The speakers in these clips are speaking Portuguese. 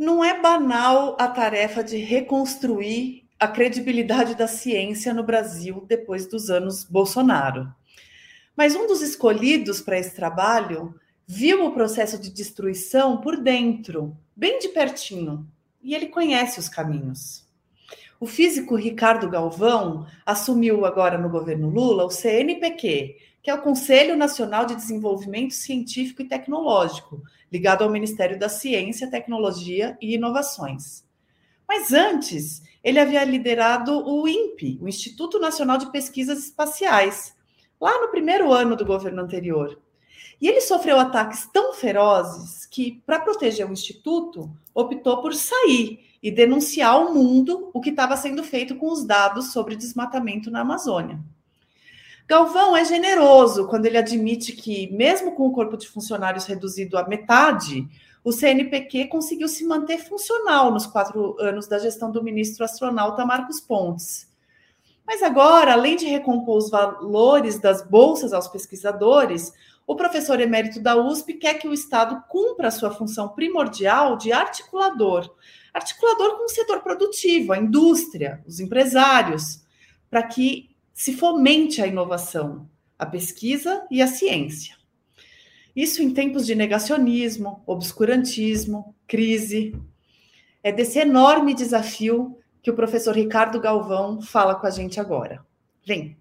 Não é banal a tarefa de reconstruir a credibilidade da ciência no Brasil depois dos anos Bolsonaro. Mas um dos escolhidos para esse trabalho viu o processo de destruição por dentro, bem de pertinho, e ele conhece os caminhos. O físico Ricardo Galvão assumiu agora no governo Lula o CNPq, que é o Conselho Nacional de Desenvolvimento Científico e Tecnológico, ligado ao Ministério da Ciência, Tecnologia e Inovações. Mas antes, ele havia liderado o INPE, o Instituto Nacional de Pesquisas Espaciais, lá no primeiro ano do governo anterior. E ele sofreu ataques tão ferozes que, para proteger o Instituto, optou por sair e denunciar ao mundo o que estava sendo feito com os dados sobre desmatamento na Amazônia. Galvão é generoso quando ele admite que, mesmo com o corpo de funcionários reduzido à metade, o CNPq conseguiu se manter funcional nos quatro anos da gestão do ministro astronauta Marcos Pontes. Mas agora, além de recompor os valores das bolsas aos pesquisadores, o professor emérito da USP quer que o Estado cumpra sua função primordial de articulador articulador com o setor produtivo, a indústria, os empresários, para que se fomente a inovação, a pesquisa e a ciência. Isso em tempos de negacionismo, obscurantismo, crise. É desse enorme desafio que o professor Ricardo Galvão fala com a gente agora. Vem!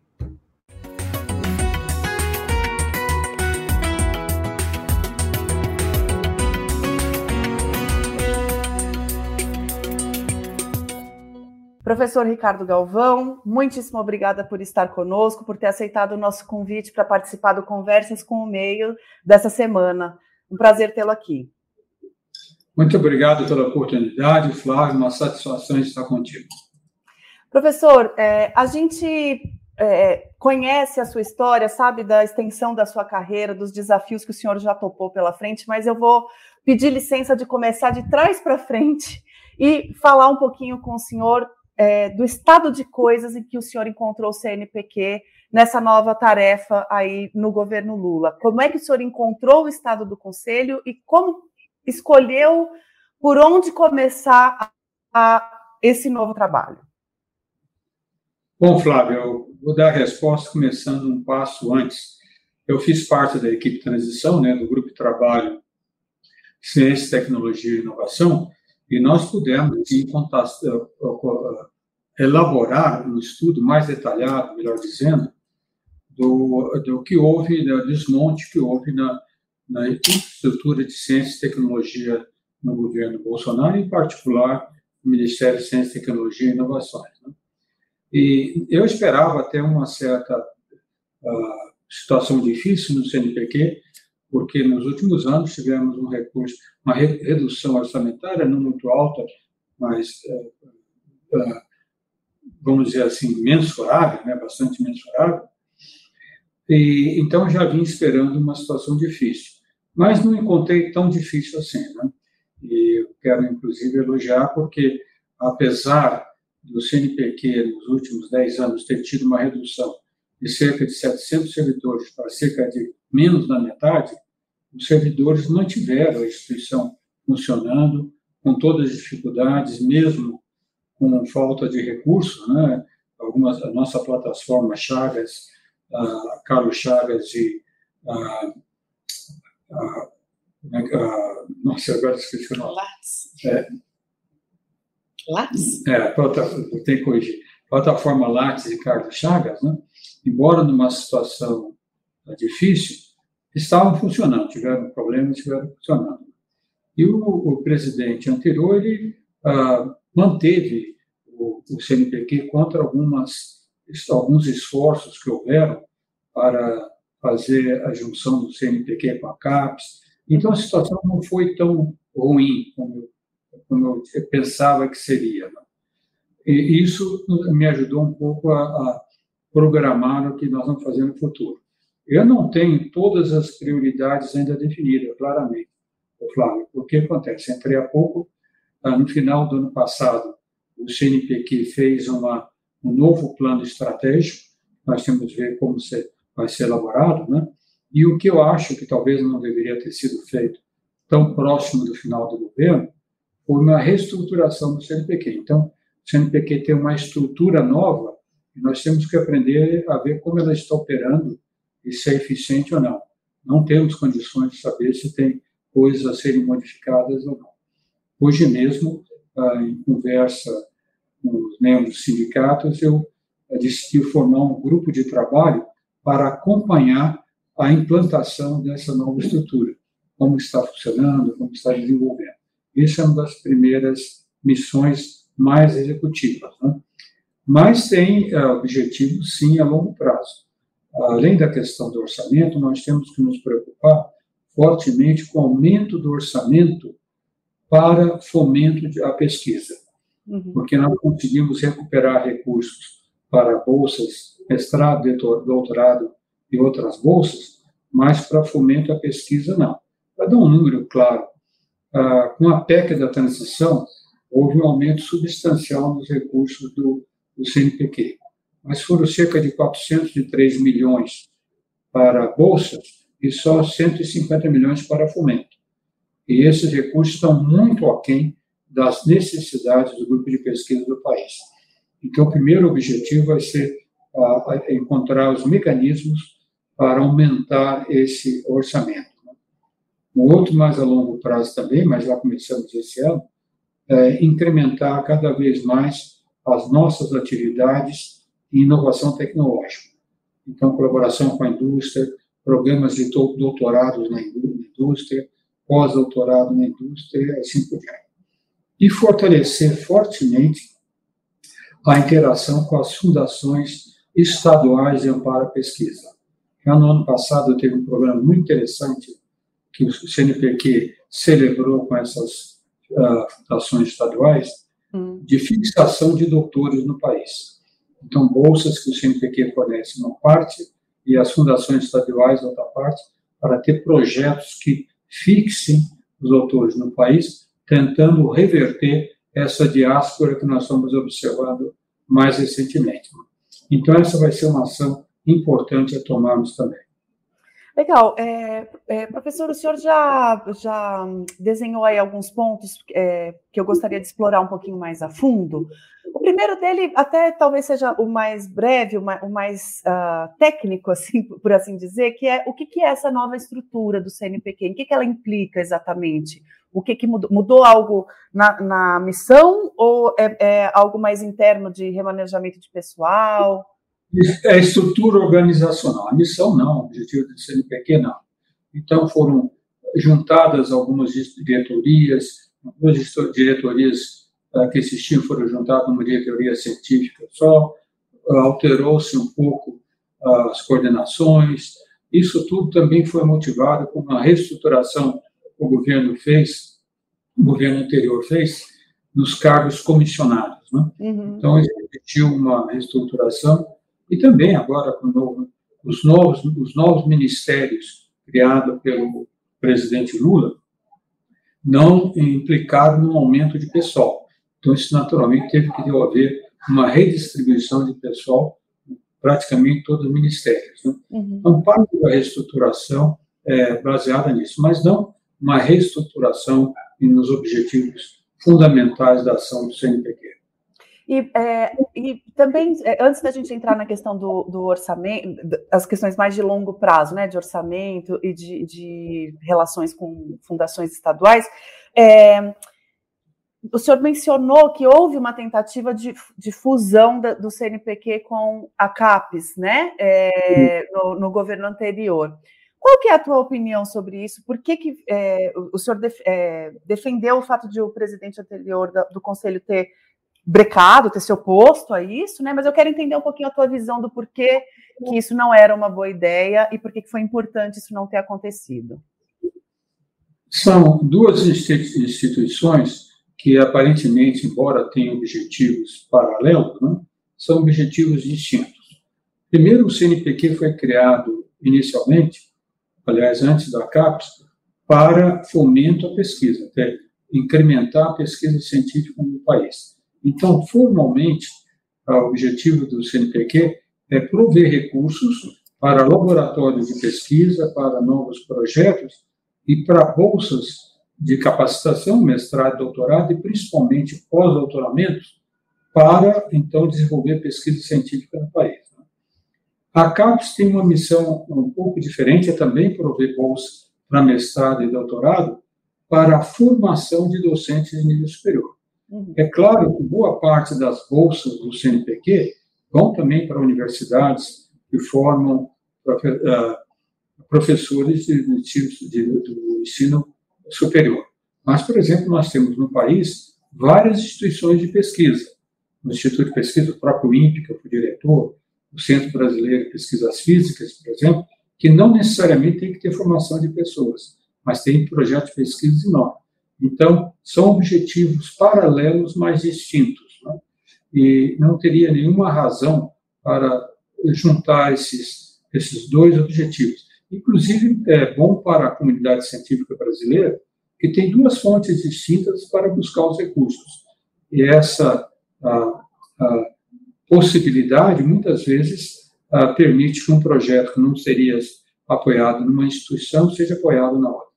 Professor Ricardo Galvão, muitíssimo obrigada por estar conosco, por ter aceitado o nosso convite para participar do Conversas com o Meio dessa semana. Um prazer tê-lo aqui. Muito obrigado pela oportunidade, Flávio, uma satisfação estar contigo. Professor, é, a gente é, conhece a sua história, sabe da extensão da sua carreira, dos desafios que o senhor já topou pela frente, mas eu vou pedir licença de começar de trás para frente e falar um pouquinho com o senhor é, do estado de coisas em que o senhor encontrou o CNPq nessa nova tarefa aí no governo Lula. Como é que o senhor encontrou o estado do conselho e como escolheu por onde começar a, a esse novo trabalho? Bom, Flávio, eu vou dar a resposta começando um passo antes. Eu fiz parte da equipe de transição, né, do grupo de trabalho Ciência, Tecnologia e Inovação, e nós pudemos, sim, elaborar um estudo mais detalhado, melhor dizendo, do, do que houve, do desmonte que houve na, na infraestrutura de ciência e tecnologia no governo Bolsonaro, em particular no Ministério de Ciência, Tecnologia e Inovações. Né? E eu esperava até uma certa uh, situação difícil no CNPq, porque nos últimos anos tivemos um recurso, uma redução orçamentária não muito alta, mas uh, uh, vamos dizer assim mensurável, né, bastante mensurável. E então já vim esperando uma situação difícil, mas não encontrei tão difícil assim, né? E eu quero inclusive elogiar porque apesar do CNPq nos últimos 10 anos ter tido uma redução de cerca de 700 servidores para cerca de menos da metade, os servidores mantiveram a instituição funcionando com todas as dificuldades, mesmo com falta de recursos, né? Algumas, a nossa plataforma Chagas, a Carlos Chagas e a, a, a, nossa, agora esqueci o nome. Lattes. É, Lattes? É, tem que corrigir. Plataforma Lattes e Carlos Chagas, né? embora numa situação difícil, estavam funcionando, tiveram problemas, estiveram funcionando. E o, o presidente anterior, ele ah, manteve o, o CNPq contra algumas, alguns esforços que houveram para fazer a junção do CNPq com a CAPES. Então, a situação não foi tão ruim como, como eu pensava que seria. Né? E isso me ajudou um pouco a, a programar o que nós vamos fazer no futuro. Eu não tenho todas as prioridades ainda definidas, claramente, Flávio. O que acontece? Entrei há pouco, no final do ano passado, o CNPq fez uma, um novo plano estratégico, nós temos que ver como vai ser elaborado, né? E o que eu acho que talvez não deveria ter sido feito tão próximo do final do governo foi uma reestruturação do CNPq. Então, o CNPq tem uma estrutura nova e nós temos que aprender a ver como ela está operando e se é eficiente ou não. Não temos condições de saber se tem coisas a serem modificadas ou não. Hoje mesmo, ah, em conversa com os membros dos sindicatos, eu decidi formar um grupo de trabalho para acompanhar a implantação dessa nova estrutura, como está funcionando, como está desenvolvendo. Isso é uma das primeiras missões mais executivas. Né? Mas tem uh, objetivos, sim, a longo prazo. Além da questão do orçamento, nós temos que nos preocupar fortemente com o aumento do orçamento para fomento à pesquisa, uhum. porque nós conseguimos recuperar recursos para bolsas, mestrado, doutorado e outras bolsas, mas para fomento à pesquisa, não. Para dar um número claro, ah, com a PEC da transição, houve um aumento substancial nos recursos do, do CNPq, mas foram cerca de 403 milhões para bolsas e só 150 milhões para fomento. E esses recursos estão muito aquém das necessidades do grupo de pesquisa do país. Então, o primeiro objetivo vai ser uh, encontrar os mecanismos para aumentar esse orçamento. Um outro mais a longo prazo também, mas já começamos esse ano, é incrementar cada vez mais as nossas atividades em inovação tecnológica. Então, colaboração com a indústria, programas de doutorados na indústria, pós-doutorado na indústria, e assim por diante. E fortalecer fortemente a interação com as fundações estaduais de amparo à pesquisa. Já no ano passado teve um programa muito interessante que o CNPq celebrou com essas uh, fundações estaduais hum. de fixação de doutores no país. Então, bolsas que o CNPq fornece uma parte e as fundações estaduais outra parte, para ter projetos que fixem os doutores no país, tentando reverter essa diáspora que nós estamos observando mais recentemente. Então, essa vai ser uma ação importante a tomarmos também. Legal. É, é, professor, o senhor já, já desenhou aí alguns pontos é, que eu gostaria de explorar um pouquinho mais a fundo. O primeiro dele, até talvez seja o mais breve, o mais, o mais uh, técnico, assim, por assim dizer, que é o que, que é essa nova estrutura do CNPq, o que, que ela implica exatamente? O que, que mudou? Mudou algo na, na missão ou é, é algo mais interno de remanejamento de pessoal? É estrutura organizacional. A missão não, o objetivo do CNPq não. Então foram juntadas algumas diretorias, algumas diretorias uh, que existiam foram juntadas numa diretoria científica só, uh, alterou-se um pouco uh, as coordenações. Isso tudo também foi motivado por uma reestruturação que o governo fez, o governo anterior fez, nos cargos comissionados. Né? Uhum. Então, existiu uma reestruturação e também agora com novo, os, novos, os novos ministérios criados pelo presidente Lula não implicaram no aumento de pessoal. Então, isso naturalmente teve que haver uma redistribuição de pessoal praticamente todos os ministérios. Né? Uhum. Então, parte da reestruturação é baseada nisso, mas não uma reestruturação nos objetivos fundamentais da ação do CNPq. E, é, e também, é, antes da gente entrar na questão do, do, orçamento, as questões mais de longo prazo, né, de orçamento e de, de relações com fundações estaduais, é, o senhor mencionou que houve uma tentativa de, de fusão da, do CNPq com a CAPES, né, é, no, no, governo anterior. Qual que é a tua opinião sobre isso? Por que, que é, o senhor def, é, defendeu o fato de o presidente anterior da, do conselho ter brecado, ter se oposto a isso, né? Mas eu quero entender um pouquinho a tua visão do porquê que isso não era uma boa ideia e por que foi importante isso não ter acontecido. São duas instituições que aparentemente, embora tenham objetivos paralelos, né, são objetivos distintos. Primeiro, o CNPq foi criado inicialmente, aliás, antes da CAPES, para fomento à pesquisa, até incrementar a pesquisa científica no país. Então, formalmente, o objetivo do CNPq é prover recursos para laboratórios de pesquisa, para novos projetos e para bolsas de capacitação, mestrado, doutorado e principalmente pós-doutoramento para então desenvolver pesquisa científica no país. Né? A CAPES tem uma missão um pouco diferente, é também prover bolsas para mestrado e doutorado para a formação de docentes de nível superior. Uhum. É claro que boa parte das bolsas do CNPq vão também para universidades que formam uh, professores de, de, de, do ensino superior. Mas, por exemplo, nós temos no país várias instituições de pesquisa. O Instituto de Pesquisa, o próprio INPE, que fui diretor, o Centro Brasileiro de Pesquisas Físicas, por exemplo, que não necessariamente tem que ter formação de pessoas, mas tem projetos de pesquisa enormes. Então, são objetivos paralelos, mas distintos. Né? E não teria nenhuma razão para juntar esses, esses dois objetivos. Inclusive, é bom para a comunidade científica brasileira que tem duas fontes distintas para buscar os recursos. E essa a, a possibilidade, muitas vezes, a, permite que um projeto que não seria apoiado numa instituição seja apoiado na outra.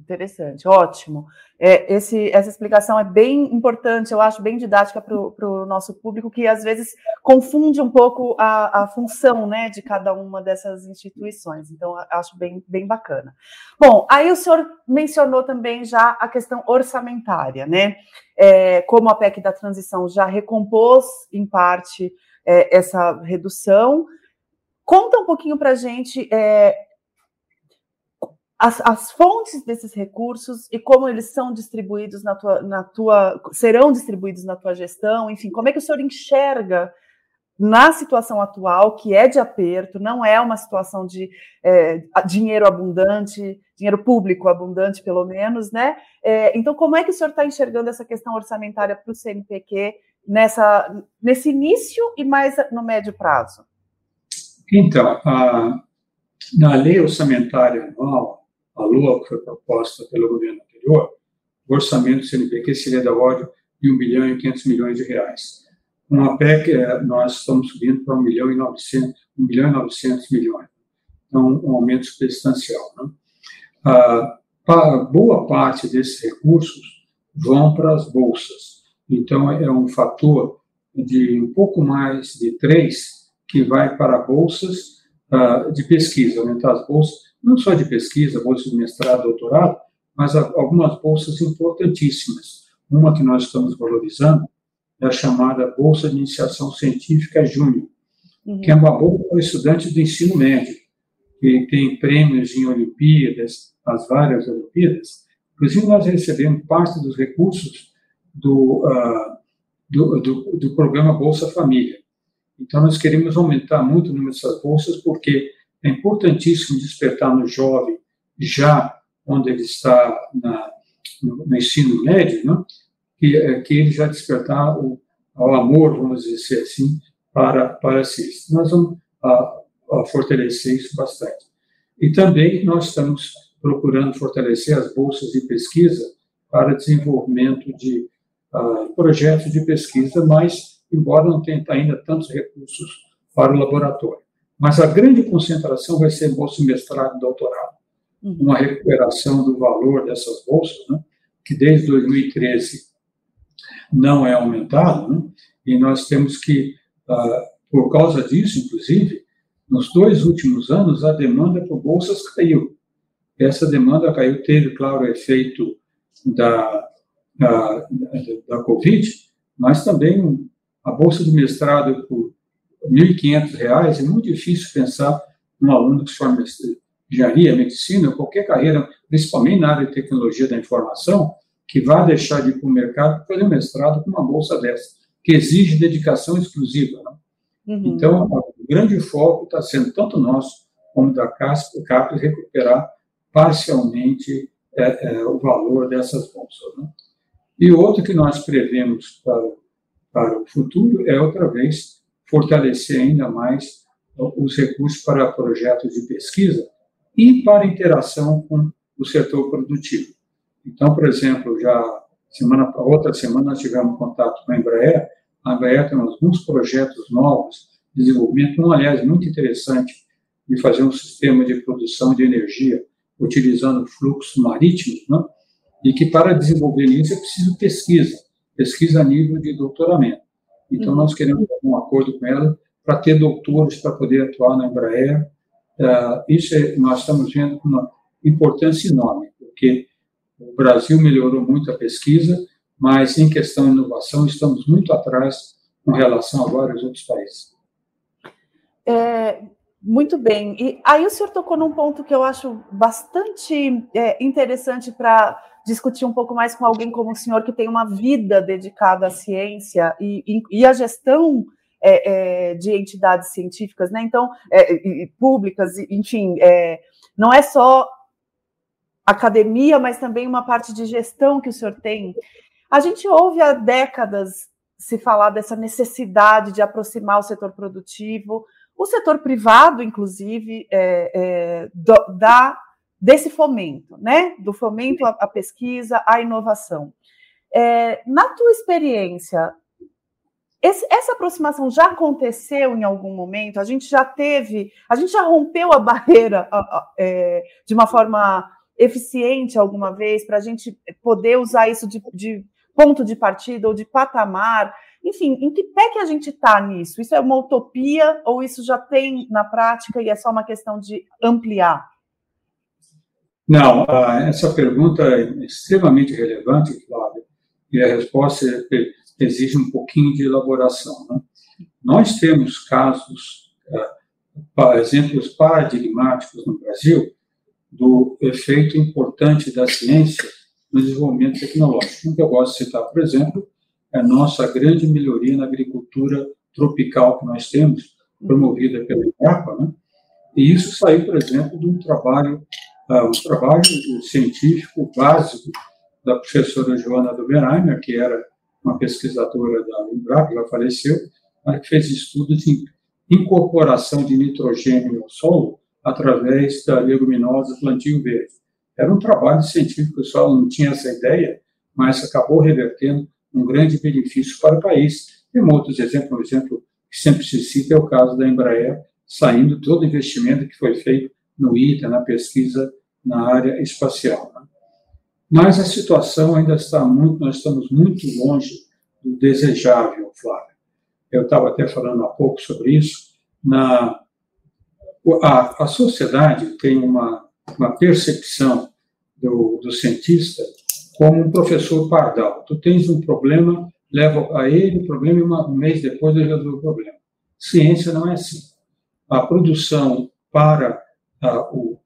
Interessante, ótimo. É, esse, essa explicação é bem importante, eu acho bem didática para o nosso público, que às vezes confunde um pouco a, a função né, de cada uma dessas instituições. Então, acho bem, bem bacana. Bom, aí o senhor mencionou também já a questão orçamentária, né? É, como a PEC da transição já recompôs, em parte, é, essa redução. Conta um pouquinho para a gente é, as, as, fontes desses recursos e como eles são distribuídos na tua, na tua, serão distribuídos na tua gestão, enfim, como é que o senhor enxerga na situação atual, que é de aperto, não é uma situação de é, dinheiro abundante, dinheiro público abundante, pelo menos, né? É, então, como é que o senhor está enxergando essa questão orçamentária para o CNPq nessa, nesse início e mais no médio prazo? Então, a, na lei orçamentária anual, a LUA, que foi proposta pelo governo anterior, o orçamento do CNPq seria da ordem de 1 bilhão e 500 milhões de reais. Com a PEC, é, nós estamos subindo para 1 bilhão e 900, 1 bilhão e 900 milhões. Então, um aumento substancial. Né? Ah, boa parte desses recursos vão para as bolsas. Então, é um fator de um pouco mais de três que vai para bolsas ah, de pesquisa, aumentar as bolsas não só de pesquisa, bolsas de mestrado, doutorado, mas algumas bolsas importantíssimas. Uma que nós estamos valorizando é a chamada Bolsa de Iniciação Científica Júnior, uhum. que é uma bolsa para estudantes do ensino médio, que tem prêmios em Olimpíadas, as várias Olimpíadas. Inclusive, nós recebemos parte dos recursos do, uh, do, do, do programa Bolsa Família. Então, nós queremos aumentar muito o número dessas bolsas, porque é importantíssimo despertar no jovem, já onde ele está na, no, no, ensino médio, né? que, é, que ele já despertar o, o amor, vamos dizer assim, para, para ciência. Nós vamos a, a fortalecer isso bastante. E também nós estamos procurando fortalecer as bolsas de pesquisa para desenvolvimento de uh, projetos de pesquisa, mas, embora não tenha ainda tantos recursos para o laboratório. Mas a grande concentração vai ser bolsa mestrado e doutorado. Uhum. Uma recuperação do valor dessas bolsas, né, que desde 2013 não é aumentado, né, e nós temos que, uh, por causa disso, inclusive, nos dois últimos anos, a demanda por bolsas caiu. Essa demanda caiu, teve, claro, o efeito da, da, da Covid, mas também a bolsa de mestrado por R$ 1.500, é muito difícil pensar num aluno que se forma em engenharia, medicina, qualquer carreira, principalmente na área de tecnologia da informação, que vai deixar de ir para o mercado para fazer um mestrado com uma bolsa dessa, que exige dedicação exclusiva. Né? Uhum. Então, o grande foco está sendo tanto nosso como da CASP, CAPES, recuperar parcialmente é, é, o valor dessas bolsas. Né? E outro que nós prevemos para, para o futuro é, outra vez, fortalecer ainda mais os recursos para projetos de pesquisa e para interação com o setor produtivo. Então, por exemplo, já semana outra semana nós tivemos contato com a Embraer. A Embraer tem alguns projetos novos de desenvolvimento, um aliás muito interessante de fazer um sistema de produção de energia utilizando fluxos marítimos, né? e que para desenvolver isso é preciso pesquisa, pesquisa a nível de doutoramento. Então, nós queremos um acordo com ela para ter doutores para poder atuar na Embraer. Uh, isso é, nós estamos vendo com uma importância enorme, porque o Brasil melhorou muito a pesquisa, mas em questão de inovação estamos muito atrás com relação a vários outros países. É, muito bem. E aí o senhor tocou num ponto que eu acho bastante é, interessante para discutir um pouco mais com alguém como o senhor, que tem uma vida dedicada à ciência e, e, e à gestão é, é, de entidades científicas, né? Então, é, e, públicas, enfim, é, não é só academia, mas também uma parte de gestão que o senhor tem. A gente ouve há décadas se falar dessa necessidade de aproximar o setor produtivo, o setor privado, inclusive, é, é, do, da, desse fomento, né? Do fomento à, à pesquisa, à inovação. É, na tua experiência, esse, essa aproximação já aconteceu em algum momento? A gente já teve, a gente já rompeu a barreira a, a, é, de uma forma eficiente alguma vez para a gente poder usar isso de, de ponto de partida ou de patamar enfim, em que pé que a gente está nisso? Isso é uma utopia ou isso já tem na prática e é só uma questão de ampliar? Não, essa pergunta é extremamente relevante, Flávia, e a resposta exige um pouquinho de elaboração. Né? Nós temos casos, é, exemplos paradigmáticos no Brasil do efeito importante da ciência no desenvolvimento tecnológico. Um que eu gosto de citar, por exemplo, a nossa grande melhoria na agricultura tropical que nós temos, promovida pela Embrapa, né? E isso saiu, por exemplo, de um trabalho, uh, um trabalho científico básico da professora Joana Doberheimer, que era uma pesquisadora da Embrapa, ela faleceu, que fez estudos de incorporação de nitrogênio ao solo através da leguminosa plantio verde. Era um trabalho científico, o pessoal não tinha essa ideia, mas acabou revertendo um grande benefício para o país. Tem outros exemplos, um exemplo que sempre se cita é o caso da Embraer, saindo todo o investimento que foi feito no ITA, na pesquisa na área espacial. Né? Mas a situação ainda está muito, nós estamos muito longe do desejável, Flávio. Eu estava até falando há pouco sobre isso. Na, a, a sociedade tem uma, uma percepção do, do cientista como um professor pardal. Tu tens um problema, leva a ele o problema e um mês depois ele resolve o problema. Ciência não é assim. A produção para o,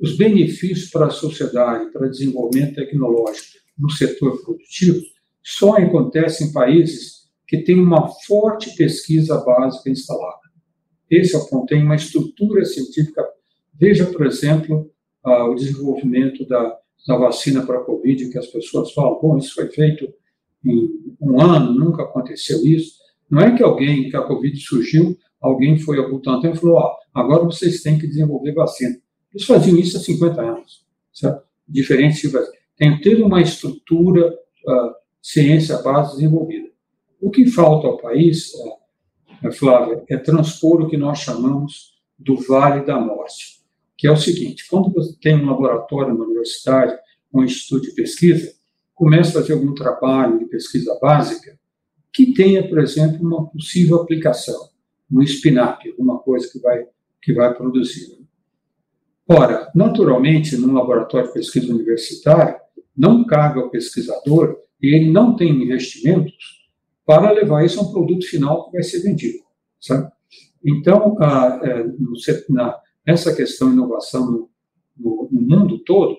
os benefícios para a sociedade, para desenvolvimento tecnológico no setor produtivo, só acontece em países que têm uma forte pesquisa básica instalada. Esse é o ponto. Tem uma estrutura científica. Veja, por exemplo, o desenvolvimento da da vacina para a Covid, que as pessoas falam, bom, isso foi feito em um ano, nunca aconteceu isso. Não é que alguém, que a Covid surgiu, alguém foi ao Butantan e falou, ó, agora vocês têm que desenvolver vacina. Eles faziam isso há 50 anos, certo? Diferentes tipos. Tem toda uma estrutura, uh, ciência base desenvolvida. O que falta ao país, uh, Flávia, é transpor o que nós chamamos do Vale da Morte que é o seguinte: quando você tem um laboratório na universidade, um instituto de pesquisa, começa a fazer algum trabalho de pesquisa básica que tenha, por exemplo, uma possível aplicação, um spin-up, alguma coisa que vai, que vai produzir. Ora, naturalmente, num laboratório de pesquisa universitária, não cabe ao pesquisador e ele não tem investimentos para levar isso a um produto final que vai ser vendido. Sabe? Então, a, é, no, na, essa questão inovação no, no, no mundo todo,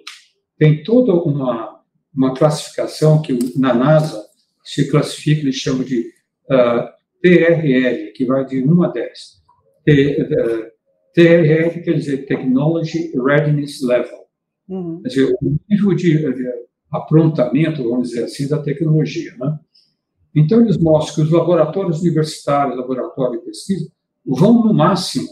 tem toda uma, uma classificação que na NASA se classifica, eles chamam de uh, ah, TRL, que vai de 1 a 10. T, uh, TRL quer dizer Technology Readiness Level. Uhum. Quer dizer, o nível de, de, aprontamento, vamos dizer assim, da tecnologia. Né? Então, eles mostram que os laboratórios universitários, laboratórios de pesquisa, vão no máximo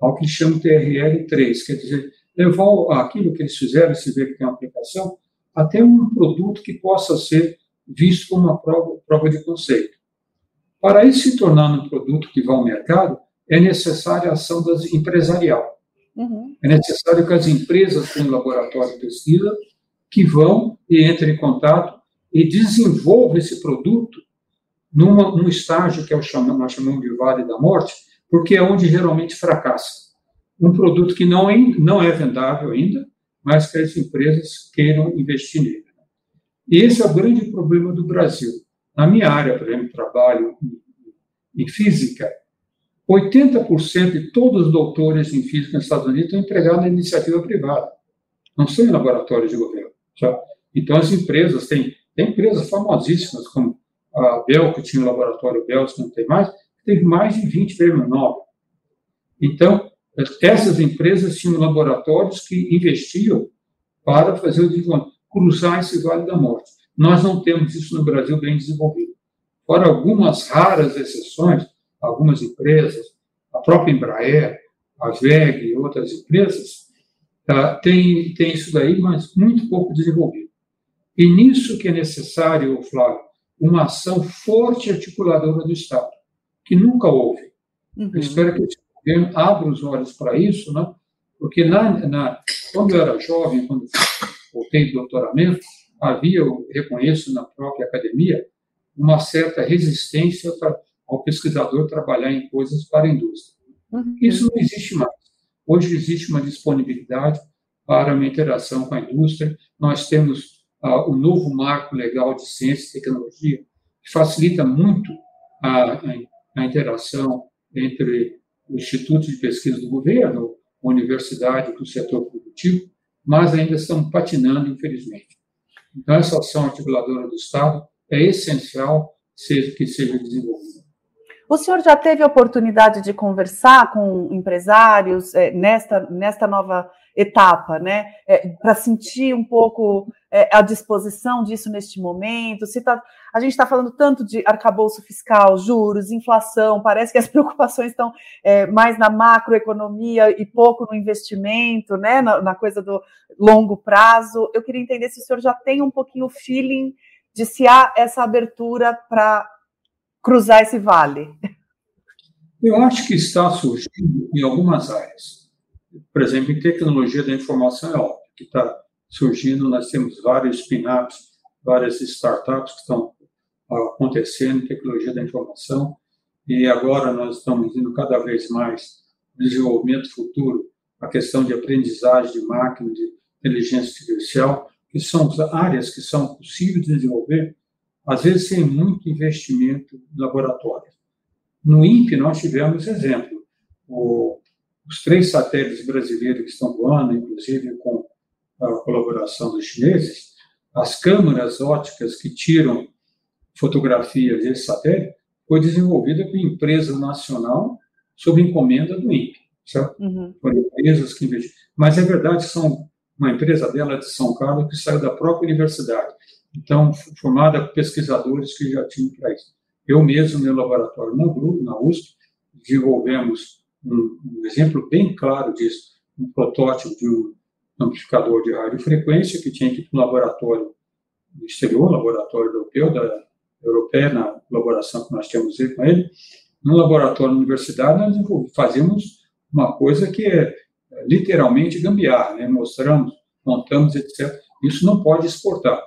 ao que chamam TRL3, quer dizer, levar aquilo que eles fizeram, se vê que tem uma aplicação, até um produto que possa ser visto como uma prova, prova de conceito. Para isso se tornar um produto que vá ao mercado, é necessária a ação das, empresarial. Uhum. É necessário que as empresas tenham laboratório de pesquisa que vão e entram em contato e desenvolvem esse produto numa, num estágio que é o chamado, nós chamamos de Vale da Morte, porque é onde geralmente fracassa. Um produto que não é, não é vendável ainda, mas que as empresas queiram investir nele. E esse é o grande problema do Brasil. Na minha área, por exemplo, trabalho em, física, 80% de todos os doutores em física nos Estados Unidos estão empregados na iniciativa privada, não são em laboratórios de governo. Já. Então, as empresas, têm, tem empresas famosíssimas, como a Bell, que tinha o laboratório Bell, que não tem mais, teve mais de 20 prêmios Nobel. Então, essas empresas tinham laboratórios que investiam para fazer o desenvolvimento, cruzar esse vale da morte. Nós não temos isso no Brasil bem desenvolvido. Fora algumas raras exceções, algumas empresas, a própria Embraer, a VEG e outras empresas, tá, tem, tem isso daí, mas muito pouco desenvolvido. E nisso que é necessário, Flávio, uma ação forte articuladora do Estado, que nunca houve. Uhum. Eu espero que o governo abra os olhos para isso, né? porque na, na, quando eu era jovem, quando voltei do doutoramento, havia, eu reconheço na própria academia, uma certa resistência ao pesquisador trabalhar em coisas para a indústria. Uhum. Isso não existe mais. Hoje existe uma disponibilidade para uma interação com a indústria. Nós temos uh, o novo marco legal de ciência e tecnologia, que facilita muito a, a, interação entre o Instituto de Pesquisa do Governo, a universidade e o setor produtivo, mas ainda estão patinando, infelizmente. Então, essa ação articuladora do Estado é essencial seja, que seja desenvolvida. O senhor já teve a oportunidade de conversar com empresários é, nesta, nesta nova etapa, né? É, Para sentir um pouco é, a disposição disso neste momento. Se tá, a gente está falando tanto de arcabouço fiscal, juros, inflação, parece que as preocupações estão mais na macroeconomia e pouco no investimento, né? Na, na, coisa do longo prazo. Eu queria entender se o senhor já tem um pouquinho o feeling de se há essa abertura para cruzar esse vale. Eu acho que está surgindo em algumas áreas por exemplo, em tecnologia da informação é óbvio que está surgindo, nós temos vários spin-ups, várias startups que estão acontecendo em tecnologia da informação, e agora nós estamos indo cada vez mais desenvolvimento futuro, a questão de aprendizagem de máquina, de inteligência artificial, que são áreas que são possíveis de desenvolver, às vezes sem muito investimento em laboratório. No INPE, nós tivemos exemplo. O os três satélites brasileiros que estão voando, inclusive com a colaboração dos chineses, as câmeras óticas que tiram fotografias desse satélite foi desenvolvida por empresa nacional sob encomenda do INPE, certo? Uhum. Foram empresas que investiram. Mas é verdade são uma empresa dela de São Carlos que saiu da própria universidade, então formada por pesquisadores que já tinham para isso. Eu mesmo, meu laboratório no grupo, na USP, desenvolvemos um, um exemplo bem claro disso, um protótipo de um amplificador de radiofrequência que tinha que ir para um laboratório do exterior, laboratório europeu, da europeia, na colaboração que nós tínhamos com ele. No laboratório da universidade, nós fazemos uma coisa que é, é literalmente gambiarra, né? mostramos, montamos, etc. Isso não pode exportar.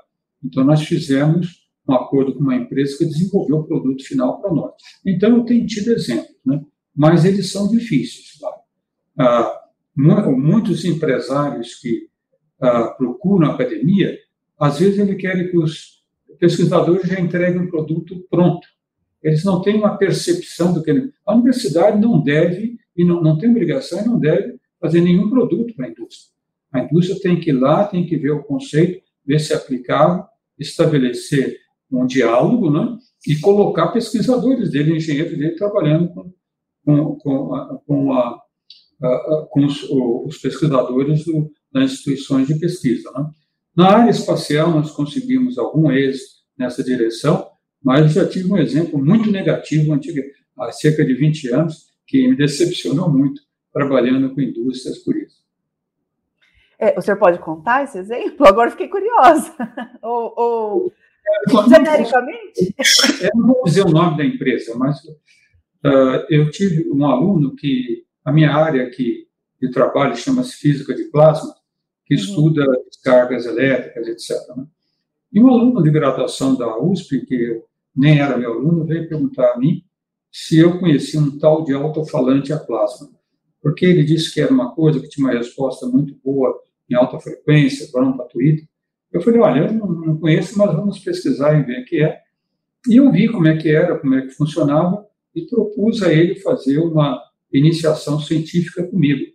Então, nós fizemos um acordo com uma empresa que desenvolveu o produto final para nós. Então, eu tenho tido exemplos. Né? mas eles são difíceis. Ah, muitos empresários que ah, procuram a academia, às vezes ele querem que os pesquisadores já entreguem um produto pronto. Eles não têm uma percepção do que ele... A universidade não deve, e não, não tem obrigação, e não deve fazer nenhum produto para a indústria. A indústria tem que ir lá, tem que ver o conceito, ver se aplicável, estabelecer um diálogo, né? e colocar pesquisadores dele, engenheiros dele, trabalhando com, com, com, a, com, a, a, com os, os, pesquisadores do, das instituições de pesquisa. Né? Na área espacial, nós conseguimos algum êxito nessa direção, mas já tive um exemplo muito negativo há cerca de 20 anos, que me decepcionou muito trabalhando com indústrias por isso. É, o senhor pode contar esse exemplo? Agora fiquei curiosa. ou, ou... Genericamente? Eu não vou dizer o nome da empresa, mas Uh, eu tive um aluno que, a minha área aqui de trabalho chama-se física de plasma, que uhum. estuda descargas elétricas, etc. Né? E um aluno de graduação da USP, que nem era meu aluno, veio perguntar a mim se eu conhecia um tal de alto-falante a plasma. Porque ele disse que era uma coisa que tinha uma resposta muito boa em alta frequência, para Twitter. Eu falei, olha, eu não, conheço, mas vamos pesquisar e ver o que é. E eu vi como é que era, como é que funcionava, e propus a ele fazer uma iniciação científica comigo,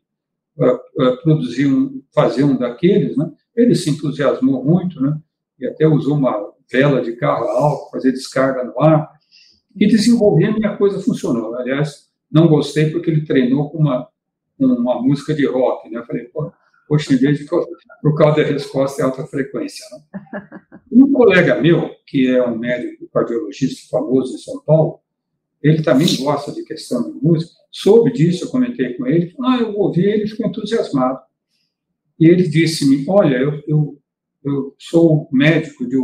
produzir um, fazer um daqueles, né? Ele se entusiasmou muito, né? E até usou uma vela de carro alto, fazer descarga no ar, e desenvolvendo e a coisa funcionou. Aliás, não gostei porque ele treinou com uma, uma música de rock, né? Eu falei, pô, de por causa da resposta em alta frequência. Né? Um colega meu, que é um médico cardiologista famoso em São Paulo, ele também gosta de questão de música, soube disso, eu comentei com ele, ah, eu ouvi, ele ficou entusiasmado. E ele disse-me, olha, eu, eu, eu sou médico, de,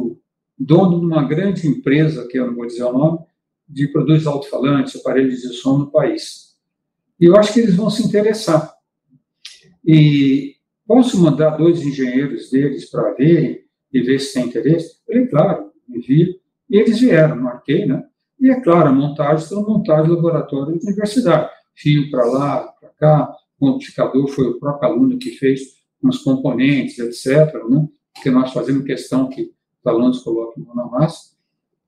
dono de uma grande empresa, que eu não vou dizer o nome, de produtos alto-falantes, aparelhos de som no país. E eu acho que eles vão se interessar. E posso mandar dois engenheiros deles para verem e ver se tem interesse? Ele, claro, envio. E eles vieram, marquei, né? E é claro, a montagem foi montagem de laboratório de universidade. Fio para lá, para cá, o amplificador foi o próprio aluno que fez uns componentes, etc., né? Porque nós fazemos questão que os alunos coloquem na massa.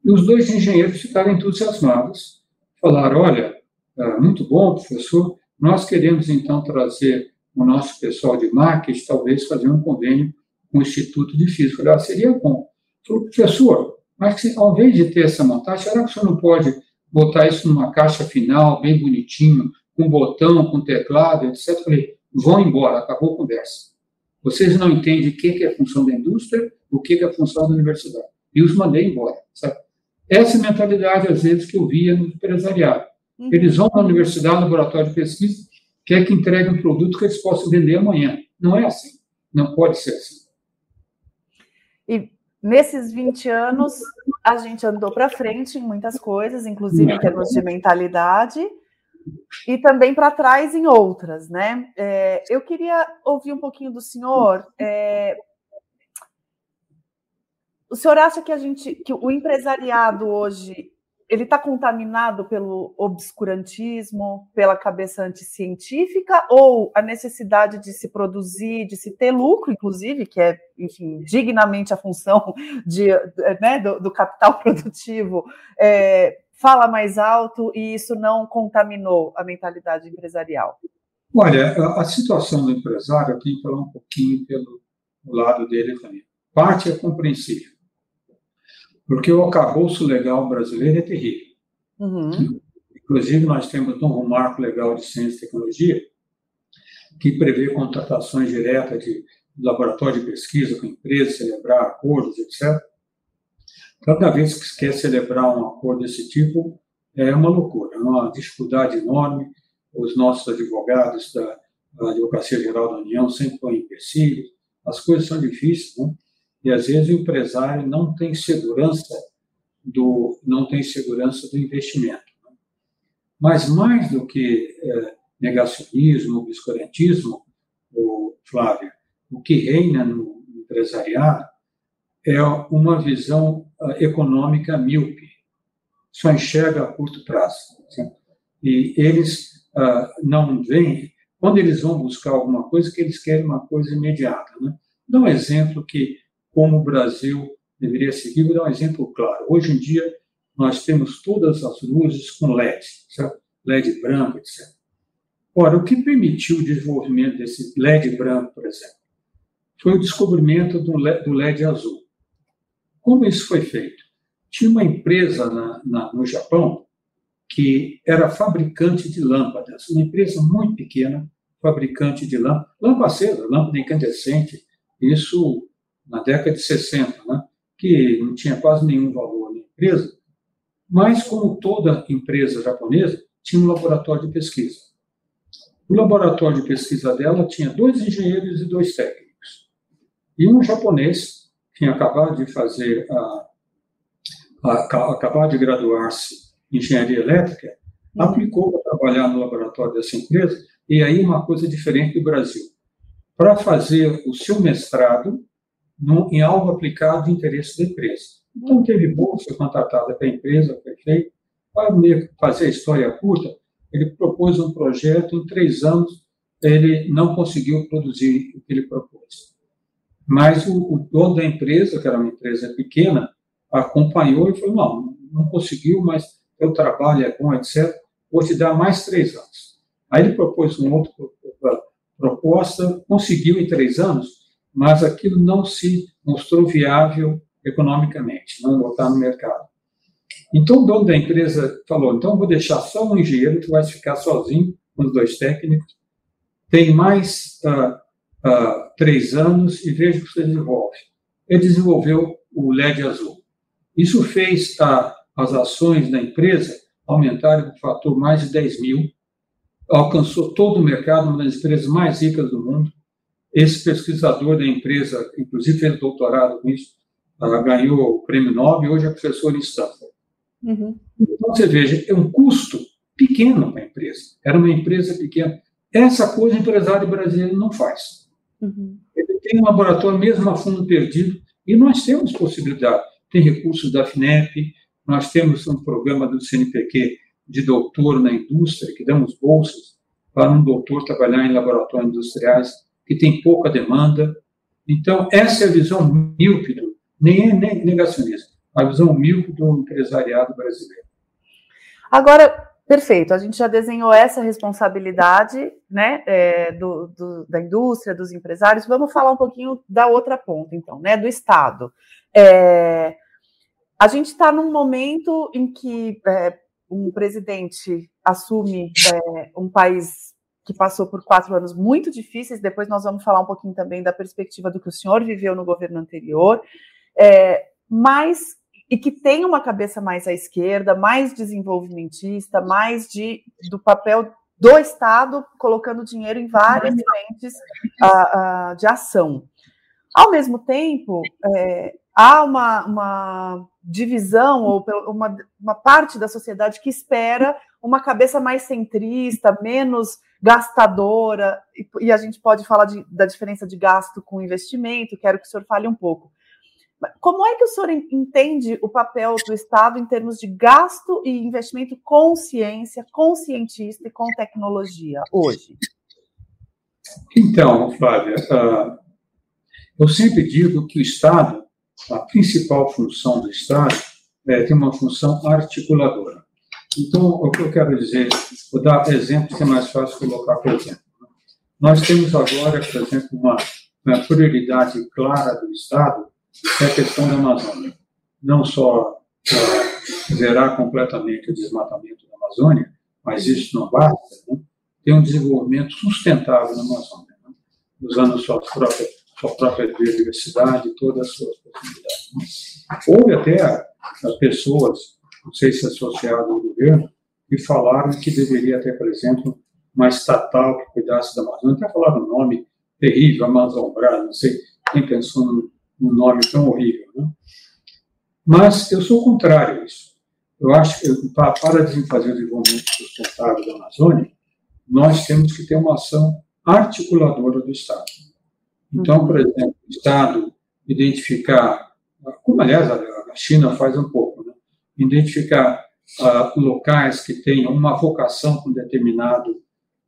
E os dois engenheiros ficaram entusiasmados. Falaram: olha, é muito bom, professor, nós queremos então trazer o nosso pessoal de marketing, talvez fazer um convênio com o Instituto de Física. Falei, ah, seria bom. Falei, professor, mas ao invés de ter essa montagem, será que o senhor não pode botar isso numa caixa final, bem bonitinho, com botão, com teclado, etc? Falei, vão embora, acabou a conversa. Vocês não entendem o que é a função da indústria, o que é a função da universidade. E os mandei embora, sabe? Essa mentalidade, às vezes, que eu via no empresariado. Uhum. Eles vão na universidade, no laboratório de pesquisa, quer que entregue um produto que eles possam vender amanhã. Não é assim. Não pode ser assim. E nesses 20 anos, a gente andou para frente em muitas coisas, inclusive em termos de mentalidade, e também para trás em outras, né? É, eu queria ouvir um pouquinho do senhor. É, o senhor acha que a gente, que o empresariado hoje, ele está contaminado pelo obscurantismo, pela cabeça anticientífica, ou a necessidade de se produzir, de se ter lucro, inclusive, que é, enfim, dignamente a função de, né, do, do capital produtivo, é, fala mais alto e isso não contaminou a mentalidade empresarial? Olha, a situação do empresário, eu tenho que falar um pouquinho pelo lado dele também. Parte é compreensível porque o acabouço legal brasileiro é terrível. Uhum. Inclusive, nós temos um marco legal de ciência e tecnologia que prevê contratações diretas de laboratório de pesquisa com empresas, celebrar acordos, etc. Cada vez que se quer celebrar um acordo desse tipo, é uma loucura, é uma dificuldade enorme. Os nossos advogados da, Advocacia Geral da União sempre põem empecilhos, as coisas são difíceis, né? E às vezes o empresário não tem segurança do não tem segurança do investimento. Mas mais do que é, negacionismo, obscurantismo, o Flávio, o que reina no empresariado é uma visão é, econômica míope, só enxerga a curto prazo. E eles uh, não veem, quando eles vão buscar alguma coisa, que eles querem uma coisa imediata. Né? Dá um exemplo que como o Brasil deveria seguir. Vou dar um exemplo claro. Hoje em dia, nós temos todas as luzes com LED, certo? LED branco, etc. Ora, o que permitiu o desenvolvimento desse LED branco, por exemplo, foi o descobrimento do LED, do LED azul. Como isso foi feito? Tinha uma empresa na, na, no Japão que era fabricante de lâmpadas, uma empresa muito pequena, fabricante de lâmpadas, lâmpada acesa, lâmpada incandescente, isso na década de 60, né, que não tinha quase nenhum valor na empresa, mas, como toda empresa japonesa, tinha um laboratório de pesquisa. O laboratório de pesquisa dela tinha dois engenheiros e dois técnicos. E um japonês, que tinha acabado de fazer a, a, acabar de graduar-se em engenharia elétrica, aplicou para trabalhar no laboratório dessa empresa, e aí uma coisa diferente do Brasil para fazer o seu mestrado em algo aplicado de interesse da empresa. Então, teve bolsa contratada para a empresa, perfeito. Para fazer a história curta, ele propôs um projeto, em três anos, ele não conseguiu produzir o que ele propôs. Mas o, o dono da empresa, que era uma empresa pequena, acompanhou e falou: não, não conseguiu, mas o trabalho é bom, etc. Vou te dar mais três anos. Aí ele propôs uma outra proposta, conseguiu em três anos, mas aquilo não se mostrou viável economicamente, não botar no mercado. Então o dono da empresa falou: então vou deixar só um engenheiro, tu vai ficar sozinho com os dois técnicos, tem mais uh, uh, três anos e veja o que você desenvolve. Ele desenvolveu o LED azul. Isso fez uh, as ações da empresa aumentarem um fator mais de 10 mil, alcançou todo o mercado, uma das empresas mais ricas do mundo. Esse pesquisador da empresa, inclusive fez doutorado com isso, ganhou o prêmio Nobel e hoje é professor em Stanford. Uhum. Então, você veja, é um custo pequeno para a empresa. Era uma empresa pequena. Essa coisa o empresário brasileiro não faz. Uhum. Ele tem um laboratório mesmo a fundo perdido e nós temos possibilidade. Tem recursos da FINEP, nós temos um programa do CNPq de doutor na indústria, que damos bolsas para um doutor trabalhar em laboratórios industriais que tem pouca demanda. Então, essa é a visão míope, do, nem é negacionismo, a visão míope do empresariado brasileiro. Agora, Perfeito, a gente já desenhou essa responsabilidade né, é, do, do, da indústria, dos empresários. Vamos falar um pouquinho da outra ponta, então, né, do Estado. É, a gente está num momento em que é, um presidente assume é, um país que passou por quatro anos muito difíceis. Depois nós vamos falar um pouquinho também da perspectiva do que o senhor viveu no governo anterior, é, mas e que tem uma cabeça mais à esquerda, mais desenvolvimentista, mais de, do papel do Estado colocando dinheiro em várias frentes uh, uh, de ação. Ao mesmo tempo, é, há uma, uma, divisão ou uma, uma parte da sociedade que espera uma cabeça mais centrista, menos gastadora, e, e a gente pode falar de, da diferença de gasto com investimento, quero que o senhor fale um pouco. Como é que o senhor entende o papel do Estado em termos de gasto e investimento com ciência, com cientista e com tecnologia hoje? Então, Flávia, uh, eu sempre digo que o Estado, a principal função do Estado, é, tem uma função articuladora. Então, o que eu quero dizer, vou dar exemplos que é mais fácil colocar, por exemplo. Nós temos agora, por exemplo, uma, uma prioridade clara do Estado é a questão da Amazônia. Não só zerar completamente o desmatamento da Amazônia, mas isso não basta, né? ter um desenvolvimento sustentável na Amazônia, né? usando sua própria, sua própria biodiversidade, todas as suas possibilidades. Né? Houve até a, a pessoas, não sei se associado ao governo, que falaram que deveria ter, por exemplo, uma estatal que cuidasse da Amazônia, até falaram um nome terrível, Amazonbras, não sei quem pensou no um nome tão horrível. Né? Mas eu sou contrário a isso. Eu acho que para fazer o desenvolvimento sustentável da Amazônia, nós temos que ter uma ação articuladora do Estado. Então, por exemplo, o Estado identificar, como aliás a China faz um pouco? Identificar uh, locais que tenham uma vocação com determinado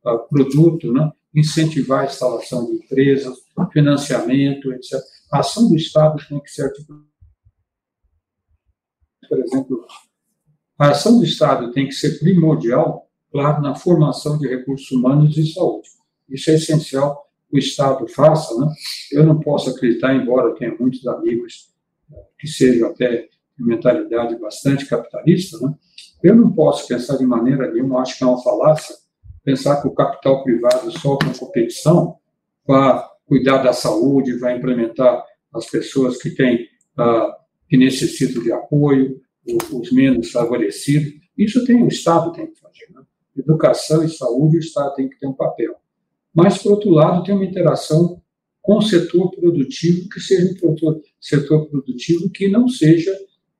uh, produto, né? incentivar a instalação de empresas, financiamento, etc. A ação do Estado tem que ser Por exemplo, a ação do Estado tem que ser primordial, claro, na formação de recursos humanos e saúde. Isso é essencial que o Estado faça. Né? Eu não posso acreditar, embora tenha muitos amigos que sejam até mentalidade bastante capitalista, né? eu não posso pensar de maneira nenhuma, acho que é uma falácia, pensar que o capital privado só com competição vai cuidar da saúde, vai implementar as pessoas que têm uh, que necessitam de apoio, os menos favorecidos. Isso tem o Estado tem que fazer. Né? Educação e saúde, o Estado tem que ter um papel. Mas, por outro lado, tem uma interação com o setor produtivo que seja um setor produtivo que não seja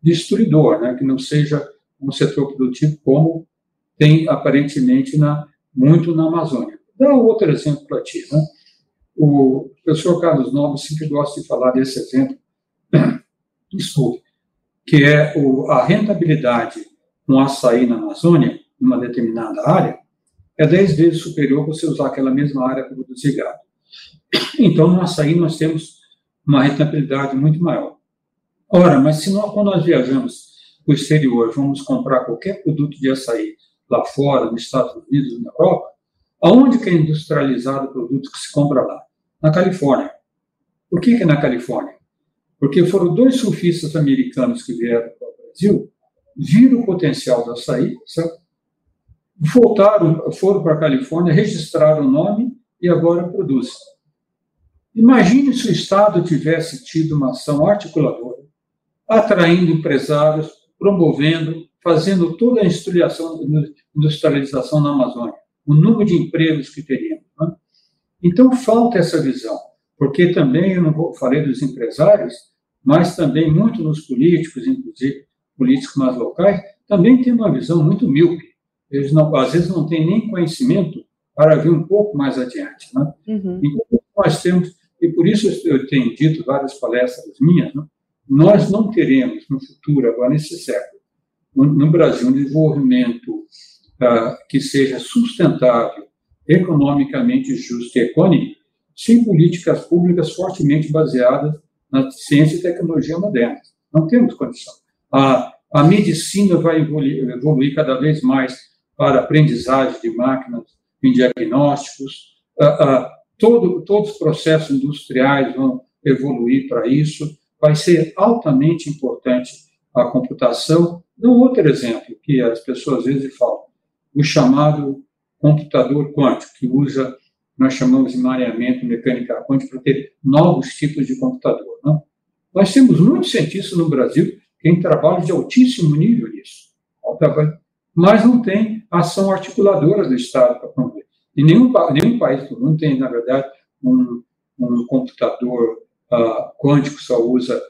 destruidor, né? que não seja um setor produtivo como tem aparentemente na, muito na Amazônia. Dá outro exemplo ti. Né? o professor Carlos Nobre sempre gosta de falar desse exemplo, desculpe, que é o, a rentabilidade no açaí na Amazônia, numa determinada área, é 10 vezes superior você usar aquela mesma área para produzir gado. Então, no açaí, nós temos uma rentabilidade muito maior. Ora, mas se nós, quando nós viajamos para o exterior, vamos comprar qualquer produto de açaí lá fora, nos Estados Unidos, na Europa, aonde que é industrializado o produto que se compra lá? Na Califórnia. Por que, que é na Califórnia? Porque foram dois surfistas americanos que vieram para o Brasil, viram o potencial do açaí, certo? voltaram, foram para a Califórnia, registraram o nome e agora produzem. Imagine se o Estado tivesse tido uma ação articuladora, atraindo empresários, promovendo, fazendo toda a industrialização na Amazônia, o número de empregos que teríamos. Né? Então, falta essa visão, porque também, eu não falei dos empresários, mas também muito nos políticos, inclusive políticos mais locais, também tem uma visão muito míope. Eles, não, às vezes, não têm nem conhecimento para vir um pouco mais adiante. Né? Uhum. Então, nós temos e por isso eu tenho dito várias palestras minhas, né? Nós não teremos no futuro, agora nesse século, no Brasil, um desenvolvimento uh, que seja sustentável, economicamente justo e econômico, sem políticas públicas fortemente baseadas na ciência e tecnologia moderna. Não temos condição. A, a medicina vai evoluir, evoluir cada vez mais para aprendizagem de máquinas em diagnósticos, uh, uh, todo, todos os processos industriais vão evoluir para isso, vai ser altamente importante a computação. Dou outro exemplo que as pessoas às vezes falam, o chamado computador quântico, que usa, nós chamamos de mareamento mecânica quântica para ter novos tipos de computador. Não? Nós temos muitos cientistas no Brasil que têm trabalho de altíssimo nível nisso, mas não tem ação articuladora do Estado para promover. E nenhum, nenhum país do mundo tem, na verdade, um, um computador uh, quântico, só usa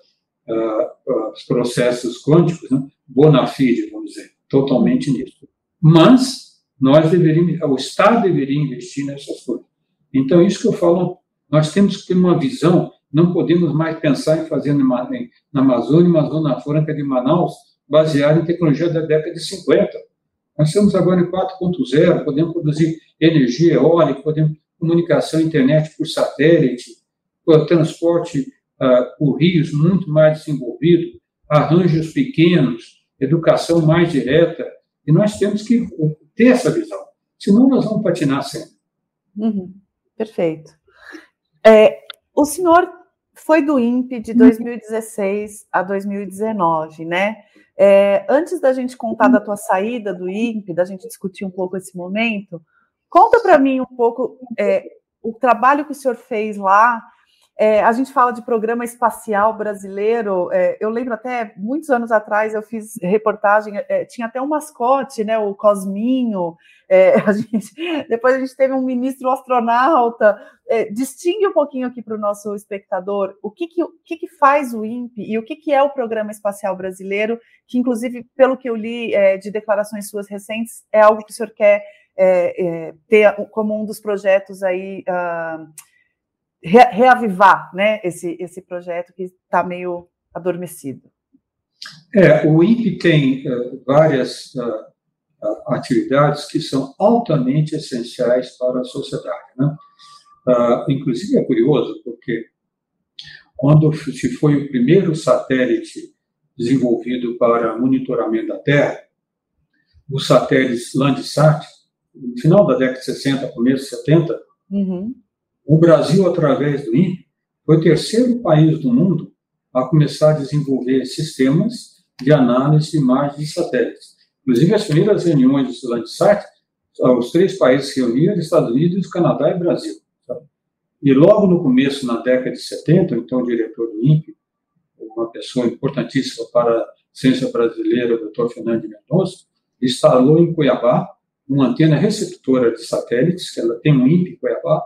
uh, os processos quânticos, né? bona fide, vamos dizer, totalmente nisso. Mas nós deveríamos, o Estado deveria investir nessas coisas. Então, isso que eu falo, nós temos que ter uma visão, não podemos mais pensar em fazer na, na Amazônia, uma zona franca de Manaus, baseada em tecnologia da década de 50. Nós estamos agora em 4.0, podemos produzir energia eólica, podemos comunicação, internet por satélite, por transporte uh, por rios muito mais desenvolvido, arranjos pequenos, educação mais direta, e nós temos que ter essa visão, senão nós vamos patinar sempre. Uhum, perfeito. É, o senhor foi do INPE de 2016 a 2019, né? É, antes da gente contar da tua saída do INPE, da gente discutir um pouco esse momento, conta para mim um pouco é, o trabalho que o senhor fez lá. É, a gente fala de programa espacial brasileiro. É, eu lembro até muitos anos atrás eu fiz reportagem. É, tinha até um mascote, né? O Cosminho. É, a gente, depois a gente teve um ministro astronauta. É, distingue um pouquinho aqui para o nosso espectador o que, que, o que, que faz o INPE e o que, que é o Programa Espacial Brasileiro, que, inclusive, pelo que eu li é, de declarações suas recentes, é algo que o senhor quer é, é, ter como um dos projetos aí. Uh, reavivar né, esse, esse projeto que está meio adormecido. É, o INPE tem uh, várias uh, atividades que são altamente essenciais para a sociedade. Né? Uh, inclusive é curioso, porque quando se foi o primeiro satélite desenvolvido para monitoramento da Terra, o satélite Landsat, no final da década de 60, começo de 70, uhum. O Brasil, através do INPE, foi o terceiro país do mundo a começar a desenvolver sistemas de análise de imagens de satélites. Inclusive, as primeiras reuniões do Landsat, os três países se reuniram, Estados Unidos, Canadá e Brasil. E logo no começo, na década de 70, então diretor do INPE, uma pessoa importantíssima para a ciência brasileira, o Dr. Fernando Mendonça, instalou em Cuiabá uma antena receptora de satélites, que ela tem um INPE Cuiabá,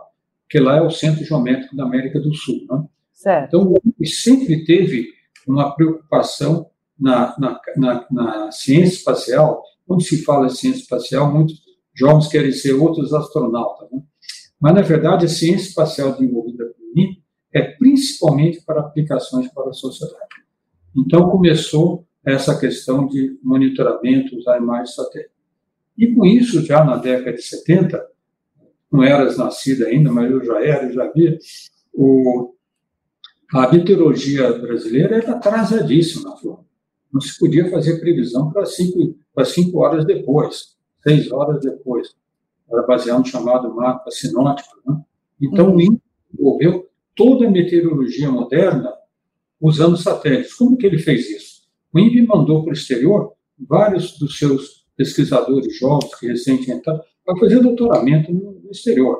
que lá é o centro geométrico da América do Sul. Né? Certo. Então, o INPE sempre teve uma preocupação na, na, na, na, ciência espacial, quando se fala de ciência espacial, muitos jovens querem ser outros astronautas. Né? Mas, na verdade, a ciência espacial desenvolvida pelo INPE é principalmente para aplicações para a sociedade. Então, começou essa questão de monitoramento, usar imagens satélite. E com isso, já na década de 70, não eras nascida ainda, mas eu já era, já via, o, a meteorologia brasileira era atrasadíssima, não se podia fazer previsão para cinco, cinco horas depois, seis horas depois. Era baseado no chamado mapa sinótico. Né? Então, uhum. desenvolveu toda a meteorologia moderna usando satélites. Como que ele fez isso? O INPE mandou para o exterior vários dos seus pesquisadores jovens que recentemente entraram para fazer doutoramento no exterior,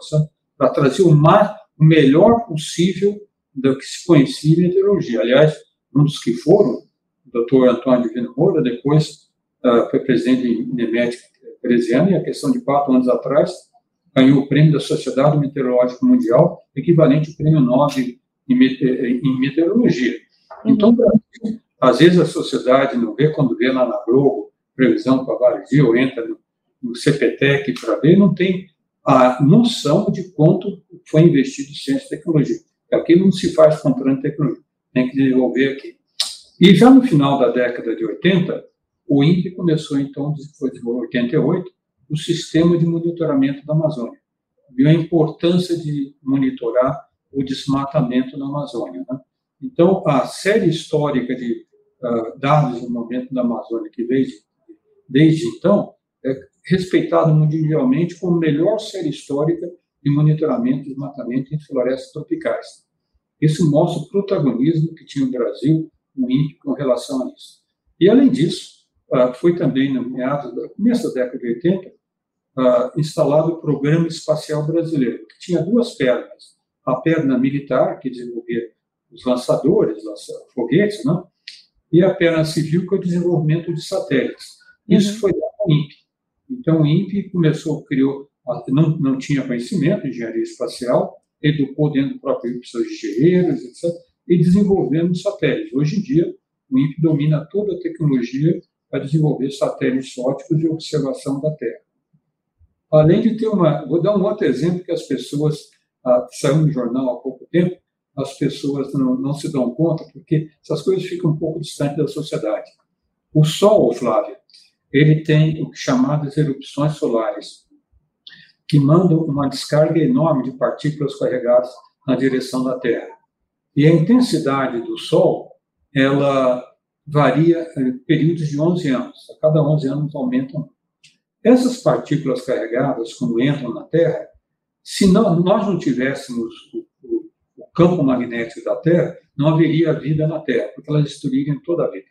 para trazer o, mais, o melhor possível do que se conhecia em meteorologia. Aliás, um dos que foram, o doutor Antônio Divino Moura, depois uh, foi presidente de NEMET 13 anos, e a questão de quatro anos atrás, ganhou o prêmio da Sociedade Meteorológica Mundial, equivalente ao prêmio Nobel em meteorologia. Então, às vezes a sociedade não vê, quando vê lá na Globo, previsão para vários dias, ou entra no, no CPTEC para ver, não tem a noção de quanto foi investido em ciência e tecnologia. Aqui não se faz comprando tecnologia, tem que desenvolver aqui. E já no final da década de 80, o INPE começou, então, foi em 88, o sistema de monitoramento da Amazônia. Viu a importância de monitorar o desmatamento na Amazônia. Né? Então, a série histórica de uh, dados do momento da Amazônia, que desde, desde então é respeitada mundialmente como melhor série histórica de monitoramento de desmatamento em florestas tropicais. Isso mostra o protagonismo que tinha o Brasil, o INPE, com relação a isso. E, além disso, ah, foi também, no meados do começo da década de 80, ah, instalado o Programa Espacial Brasileiro, que tinha duas pernas. A perna militar, que desenvolvia os lançadores, os foguetes, né? e a perna civil, que é o desenvolvimento de satélites. Isso uhum. foi da INPE. Então, o INPE começou, criou, não, não tinha conhecimento de engenharia espacial, educou dentro do próprio INPE seus engenheiros, etc., e desenvolvendo satélites. Hoje em dia, o INPE domina toda a tecnologia a desenvolver satélites óticos de observação da Terra. Além de ter uma. Vou dar um outro exemplo que as pessoas. Ah, saiu no jornal há pouco tempo, as pessoas não, não se dão conta, porque essas coisas ficam um pouco distantes da sociedade. O Sol, Flávio, ele tem o que chamadas erupções solares, que mandam uma descarga enorme de partículas carregadas na direção da Terra. E a intensidade do Sol, ela varia em períodos de 11 anos. A cada 11 anos aumentam. Essas partículas carregadas, quando entram na Terra, se não, nós não tivéssemos o, o, o, campo magnético da Terra, não haveria vida na Terra, porque elas destruiriam toda a vida.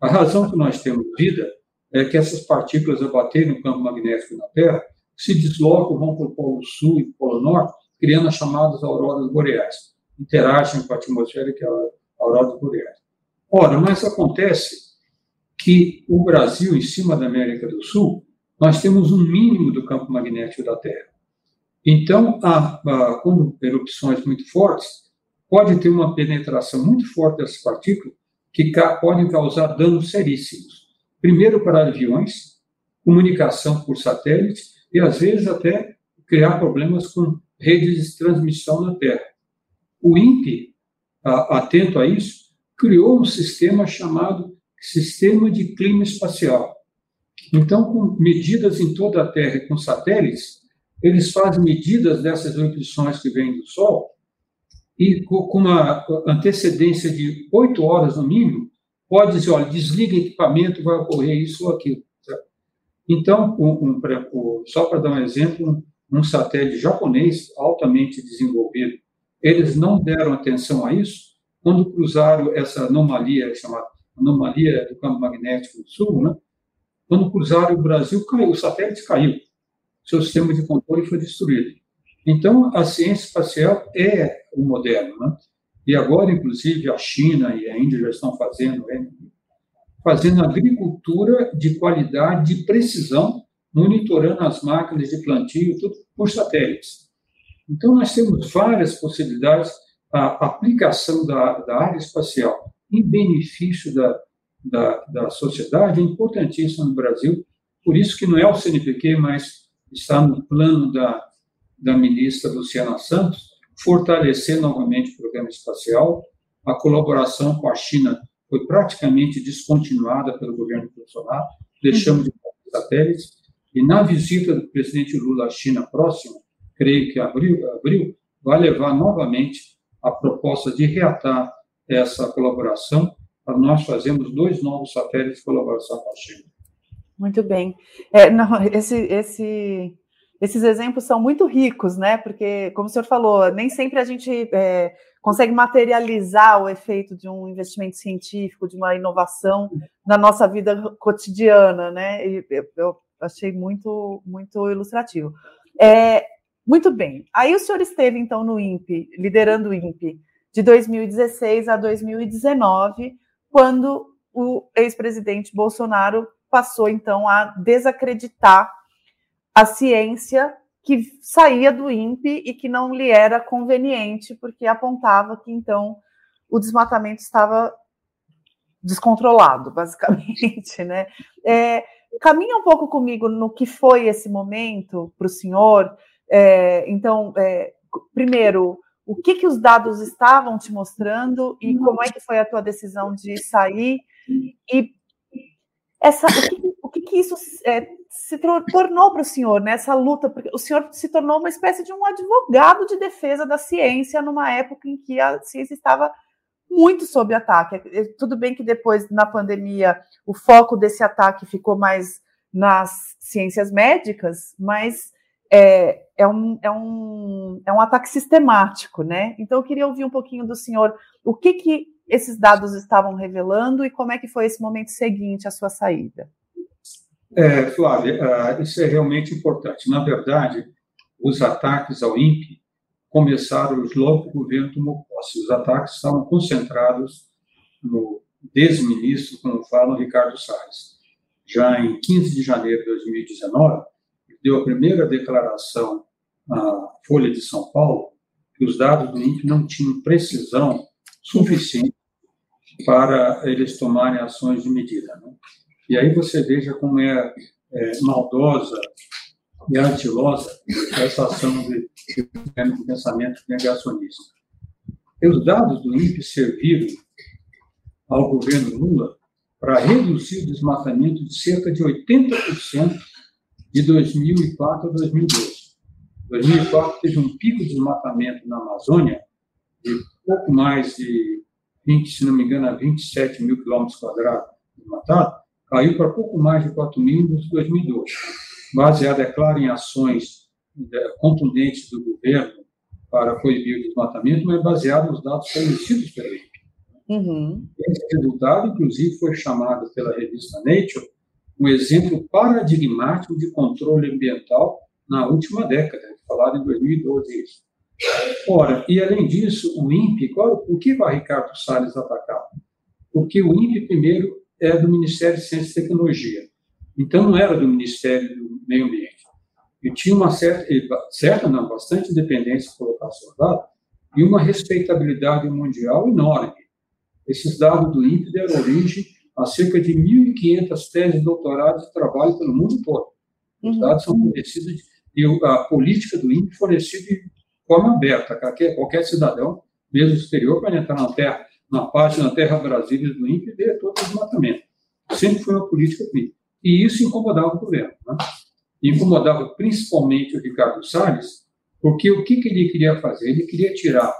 A razão que nós temos vida é que essas partículas, ao baterem no campo magnético na Terra, se deslocam, vão para o Polo Sul e Polo Norte, criando as chamadas auroras boreais. Interagem com a atmosfera, que é a auroras boreais. Ora, mas acontece que o Brasil, em cima da América do Sul, nós temos um mínimo do campo magnético da Terra. Então, há, há, como erupções muito fortes, pode ter uma penetração muito forte dessas partículas que ca podem causar danos seríssimos. Primeiro para aviões, comunicação por satélite e, às vezes, até criar problemas com redes de transmissão na Terra. O INPE, atento a isso, criou um sistema chamado Sistema de Clima Espacial. Então, com medidas em toda a Terra e com satélites, eles fazem medidas dessas erupções que vêm do Sol e com uma antecedência de oito horas no mínimo, pode dizer, olha, desliga equipamento, vai ocorrer isso ou aquilo. Certo? Então, um, um, só para dar um exemplo, um satélite japonês altamente desenvolvido, eles não deram atenção a isso, quando cruzaram essa anomalia chamada anomalia do campo magnético do sul, né? quando cruzaram o Brasil, caiu, o satélite caiu, seu sistema de controle foi destruído. Então, a ciência espacial é o moderno, né? E agora, inclusive, a China e a Índia já estão fazendo, né? fazendo agricultura de qualidade, de precisão, monitorando as máquinas de plantio, tudo por satélites. Então, nós temos várias possibilidades a aplicação da, da área espacial em benefício da, da, da sociedade é importantíssima no Brasil. Por isso que não é o CNPq, mas está no plano da, da ministra Luciana Santos, fortalecer novamente programa espacial. A colaboração com a China foi praticamente descontinuada pelo governo Bolsonaro, deixamos de ter satélites, e na visita do presidente Lula à China próxima, creio que abril, abril vai levar novamente a proposta de reatar essa colaboração para nós fazermos dois novos satélites de colaboração com a China. Muito bem. É, não, esse, esse, esses exemplos são muito ricos, né? Porque, como o senhor falou, nem sempre a gente é, consegue materializar o efeito de um investimento científico, de uma inovação na nossa vida cotidiana, né? Eu, eu achei muito, muito ilustrativo. É, muito bem. Aí o senhor esteve, então, no INPE, liderando o INPE, de 2016 a 2019, quando o ex-presidente Bolsonaro passou, então, a desacreditar a ciência que saía do INPE e que não lhe era conveniente, porque apontava que, então, o desmatamento estava descontrolado, basicamente, né? É, caminha um pouco comigo no que foi esse momento para o senhor. É, então, é, primeiro, o que, que os dados estavam te mostrando e como é que foi a tua decisão de sair e essa, o que, que, que isso é, se tornou para o senhor nessa né, luta? Porque o senhor se tornou uma espécie de um advogado de defesa da ciência numa época em que a ciência estava muito sob ataque. É, tudo bem que depois, na pandemia, o foco desse ataque ficou mais nas ciências médicas, mas é, é, um, é, um, é um ataque sistemático, né? Então, eu queria ouvir um pouquinho do senhor o que, que esses dados estavam revelando e como é que foi esse momento seguinte à sua saída. É, Flávia, uh, isso é realmente importante. Na verdade, os ataques ao INPE começaram logo que o governo tomou posse. Os ataques estavam concentrados no desministro, como fala o Ricardo Salles. Já em 15 de janeiro de 2019, deu a primeira declaração à Folha de São Paulo que os dados do INPE não tinham precisão suficiente para eles tomarem ações de medida. Né? E aí você veja como é, é maldosa e artilosa essa ação de, de pensamento negacionista. E os dados do INPE serviram ao governo Lula para reduzir o desmatamento de cerca de 80% de 2004 a 2012. 2004 teve um pico de desmatamento na Amazônia de pouco mais de 20, se não me engano, 27 mil quilômetros quadrados desmatados, caiu para pouco mais de 4 mil em 2012. Baseado, é claro, em ações é, contundentes do governo para proibir o desmatamento, mas baseado nos dados fornecidos pela INPE. Uhum. Esse resultado, inclusive, foi chamado pela revista Nature um exemplo paradigmático de controle ambiental na última década, falado em 2012 isso. Ora, e além disso, o INPE, qual, por que vai Ricardo Salles atacar? Porque o INPE, primeiro, é do Ministério de Ciência e Tecnologia. Então, não era do Ministério do Meio Ambiente. E tinha uma certa, certa não, bastante independência de colocação dada e uma respeitabilidade mundial enorme. Esses dados do INPE deram origem a cerca de 1.500 teses de doutorado de trabalho pelo mundo todo. Os uhum. dados são fornecidos e a política do INPE fornecida de forma aberta. Qualquer, qualquer cidadão, mesmo exterior, pode entrar na terra, na página Terra Brasília do INPE e ver todo o desmatamento. Sempre foi uma política INPE. E isso incomodava o governo. Né? Incomodava principalmente o Ricardo Salles, porque o que, que ele queria fazer? Ele queria tirar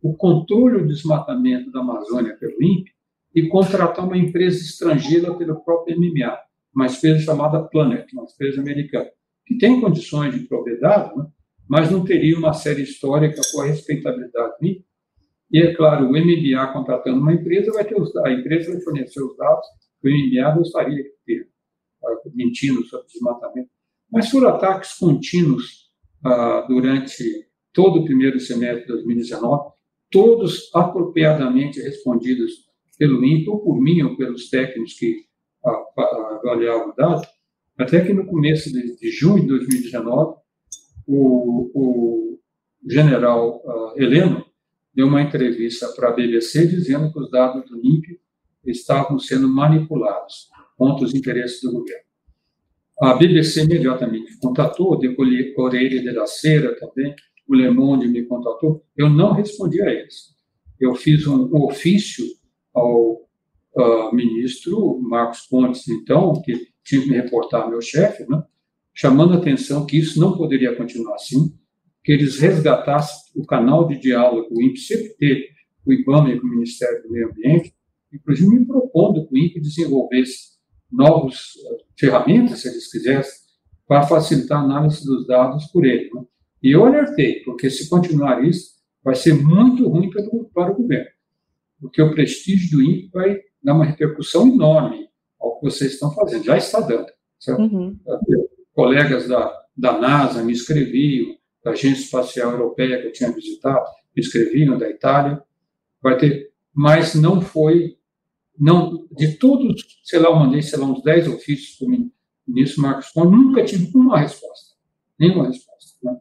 o controle do desmatamento da Amazônia pelo INPE e contratar uma empresa estrangeira pelo próprio MMA, uma empresa chamada Planet, uma empresa americana, que tem condições de propriedade, né? mas não teria uma série histórica com a respeitabilidade do INPE. E é claro, o MBA contratando uma empresa vai ter os a empresa vai fornecer os dados que o MBA gostaria de ter, mentindo sobre desmatamento. Mas foram ataques contínuos ah, durante todo o primeiro semestre de 2019, todos apropriadamente respondidos pelo INPE, ou por mim, ou pelos técnicos que avaliavam o dado, até que no começo de, de junho de 2019, o, o general uh, Heleno deu uma entrevista para a BBC dizendo que os dados do INPE estavam sendo manipulados contra os interesses do governo. A BBC imediatamente me contatou, o Correio de la Cera também, o Le Monde me contatou. Eu não respondi a eles. Eu fiz um ofício ao uh, ministro Marcos Pontes, então, que tinha que me reportar meu chefe, né, chamando a atenção que isso não poderia continuar assim, que eles resgatassem o canal de diálogo o INPE sempre teve com o IBAMA e com o Ministério do Meio Ambiente, inclusive me propondo que o INPE desenvolvesse novas uh, ferramentas, se eles quisessem, para facilitar a análise dos dados por ele. Né? E eu alertei, porque se continuar isso, vai ser muito ruim para o, para o governo, porque o prestígio do INPE vai dar uma repercussão enorme ao que vocês estão fazendo, já está dando. Uhum. Colegas da, da NASA me escreviam, da Agência Espacial Europeia que eu tinha visitado, escreviam, da Itália, vai ter, mas não foi, não, de todos, sei lá, eu mandei, sei lá, uns 10 ofícios para o ministro Marcos Pontes, nunca tive uma resposta, nenhuma resposta. Né?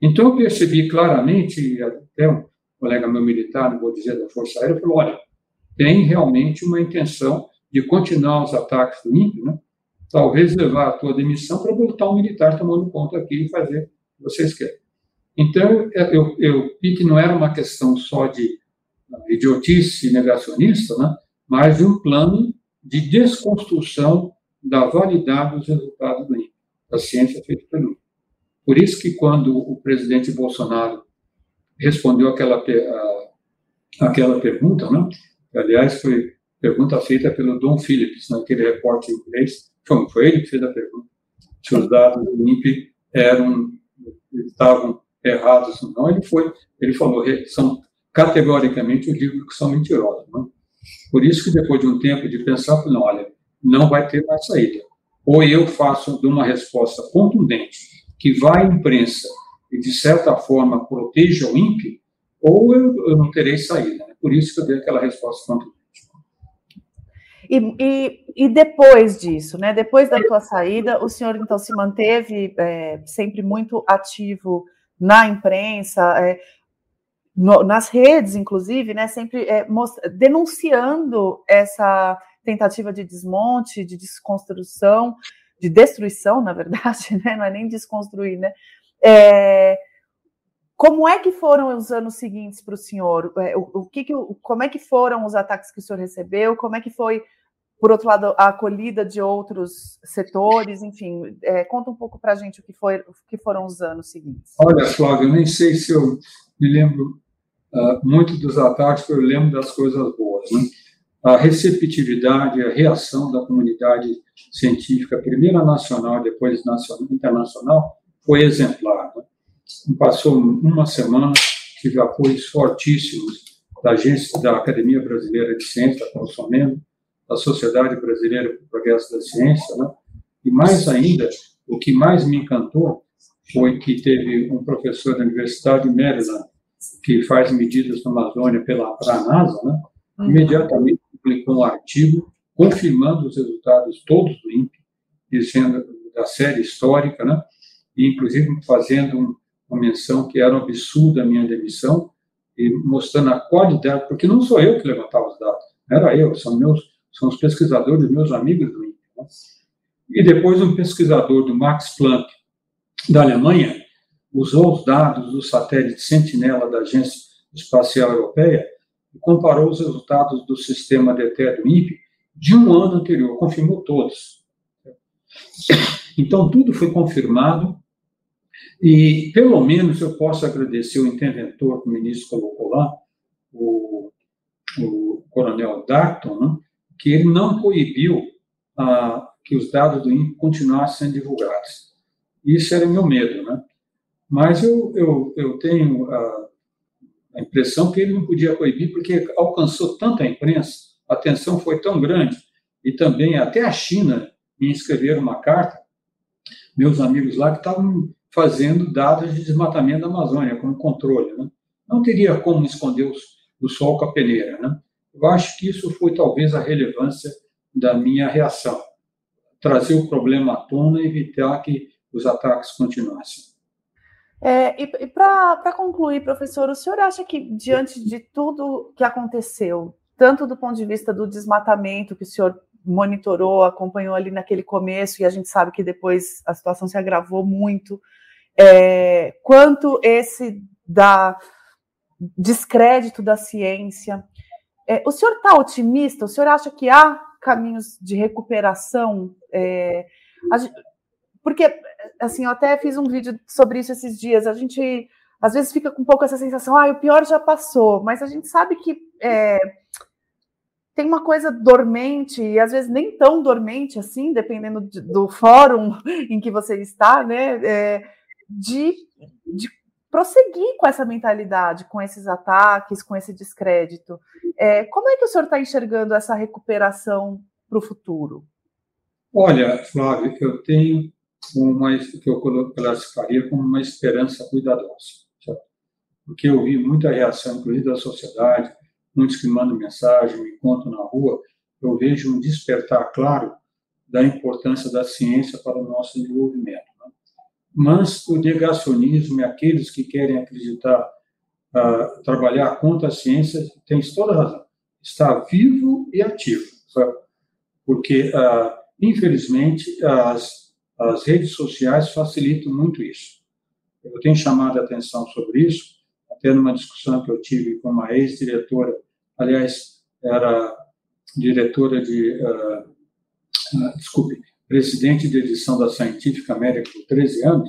Então eu percebi claramente, até um colega meu militar, não vou dizer da Força Aérea, falou, olha, tem realmente uma intenção de continuar os ataques do INPE, né? talvez levar a tua demissão para botar um militar tomando conta aqui e fazer o que vocês querem. Então, eu, eu vi que não era uma questão só de idiotice negacionista, né? mas de um plano de desconstrução da validade dos resultados do INPE, da ciência feita pelo INPE. Por isso que quando o presidente Bolsonaro respondeu aquela, a, aquela pergunta, né? aliás, foi pergunta feita pelo Don Phillips, naquele repórter inglês, foi, foi ele que fez a pergunta, se os dados do INPE eram, estavam errados ou não, ele foi, ele falou, são categoricamente os livros que são mentirosos. Né? Por isso que depois de um tempo de pensar, não, olha, não vai ter mais saída. Ou eu faço de uma resposta contundente, que vai à imprensa e, de certa forma, proteja o INPE, ou eu, eu não terei saída. Né? Por isso que eu dei aquela resposta contundente. E, e, e, depois disso, né? Depois da tua saída, o senhor então se manteve é, sempre muito ativo na imprensa, é, no, nas redes, inclusive, né? Sempre é, denunciando essa tentativa de desmonte, de desconstrução, de destruição, na verdade, né? Não é nem desconstruir, né? É, como é que foram os anos seguintes para o senhor? É, o, o que, que como é que foram os ataques que o senhor recebeu? Como é que foi, por outro lado, a acolhida de outros setores? Enfim, é, conta um pouco para a gente o que, foi, o que foram os anos seguintes. Olha, Flávio, eu nem sei se eu me lembro uh, muito dos ataques, eu lembro das coisas boas. Né? A receptividade, a reação da comunidade científica, primeiro nacional, depois nacional, internacional, foi exemplar. Né? Passou uma semana, tive apoios fortíssimos da agência da Academia Brasileira de Ciência, da Consomendo, da Sociedade Brasileira para o Progresso da Ciência, né? e mais ainda, o que mais me encantou foi que teve um professor da Universidade de Maryland, que faz medidas na Amazônia pela para a NASA, né? Uhum. imediatamente publicou um artigo confirmando os resultados todos do INPE, dizendo da série histórica, né? e inclusive fazendo um, uma menção que era um absurda a minha demissão, e mostrando a qualidade, porque não sou eu que levantava os dados, era eu, são meus, são os pesquisadores, meus amigos do INPE. Né? E depois um pesquisador do Max Planck, da Alemanha, usou os dados do satélite Sentinela da Agência Espacial Europeia e comparou os resultados do sistema DT do INPE de um ano anterior, confirmou todos. Então, tudo foi confirmado e, pelo menos, eu posso agradecer o interventor que o ministro colocou lá, o, o coronel Darton, né, que ele não proibiu ah, que os dados do INPE continuassem sendo divulgados. Isso era meu medo, né? Mas eu, eu, eu tenho a, a impressão que ele não podia proibir, porque alcançou tanta imprensa, a atenção foi tão grande, e também até a China me escreveram uma carta, meus amigos lá que estavam fazendo dados de desmatamento da Amazônia como controle. Né? Não teria como esconder os, o sol com a peneira. Né? Eu acho que isso foi talvez a relevância da minha reação. Trazer o problema à tona e evitar que os ataques continuassem. É, e e para concluir, professor, o senhor acha que, diante de tudo que aconteceu, tanto do ponto de vista do desmatamento que o senhor monitorou, acompanhou ali naquele começo, e a gente sabe que depois a situação se agravou muito. É, quanto esse da descrédito da ciência. É, o senhor está otimista? O senhor acha que há caminhos de recuperação? É, porque, assim, eu até fiz um vídeo sobre isso esses dias. A gente às vezes fica com um pouco essa sensação, ah, o pior já passou, mas a gente sabe que é, tem uma coisa dormente, e às vezes nem tão dormente assim, dependendo de, do fórum em que você está, né? É, de, de prosseguir com essa mentalidade, com esses ataques, com esse descrédito. É, como é que o senhor está enxergando essa recuperação para o futuro? Olha, Flávio, eu tenho uma que eu classificaria como uma esperança cuidadosa porque eu vi muita reação, inclusive da sociedade, muitos que mandam mensagem, me contam na rua, eu vejo um despertar claro da importância da ciência para o nosso desenvolvimento. Mas o negacionismo e aqueles que querem acreditar, uh, trabalhar contra a ciência, tem toda a razão. Está vivo e ativo, sabe? porque, uh, infelizmente, as, as redes sociais facilitam muito isso. Eu tenho chamado a atenção sobre isso, até numa discussão que eu tive com uma ex-diretora, aliás, era diretora de, uh, desculpe, presidente de edição da Scientific American por 13 anos,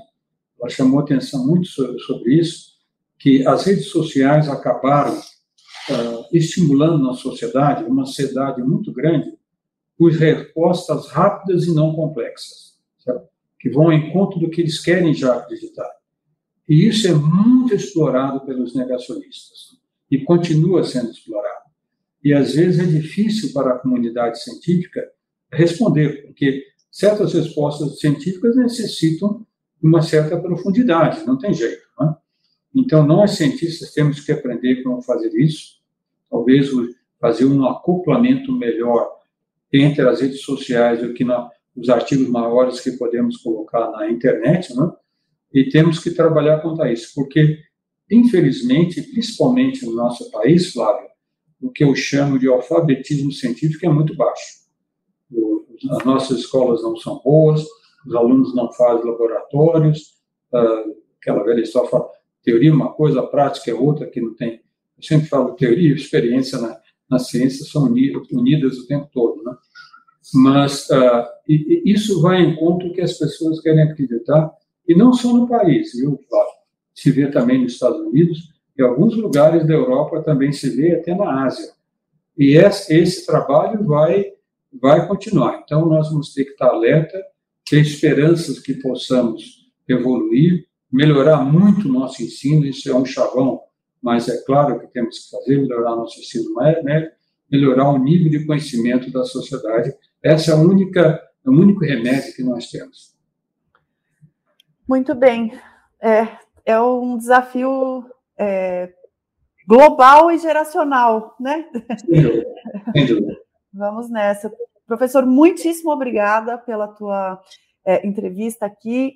ela chamou atenção muito sobre, sobre isso, que as redes sociais acabaram uh, estimulando na sociedade uma ansiedade muito grande por respostas rápidas e não complexas, certo? que vão ao encontro do que eles querem já acreditar. E isso é muito explorado pelos negacionistas e continua sendo explorado. E às vezes é difícil para a comunidade científica responder, porque certas respostas científicas necessitam uma certa profundidade, não tem jeito. Não é? Então, nós cientistas temos que aprender como fazer isso, talvez fazer um acoplamento melhor entre as redes sociais do que os artigos maiores que podemos colocar na internet, não é? e temos que trabalhar contra isso, porque, infelizmente, principalmente no nosso país, Flávio, o que eu chamo de alfabetismo científico é muito baixo. As nossas escolas não são boas, os alunos não fazem laboratórios, ah, aquela velha história fala, teoria é uma coisa, a prática é outra, que não tem. Eu sempre falo, teoria e experiência na, na ciência são unidas o tempo todo, né? Mas uh, isso vai em conta que as pessoas querem acreditar e não só no país, viu? Se vê também nos Estados Unidos, em alguns lugares da Europa também se vê, até na Ásia. E esse trabalho vai, vai continuar. Então, nós vamos ter que estar alerta, ter esperanças que possamos evoluir, melhorar muito o nosso ensino, isso é um chavão, mas é claro que temos que fazer, melhorar nosso ensino médio, melhorar o nível de conhecimento da sociedade. Essa é a única, é o único remédio que nós temos. Muito bem. É, é um desafio é, global e geracional, né? Vamos nessa. Professor, muitíssimo obrigada pela tua é, entrevista aqui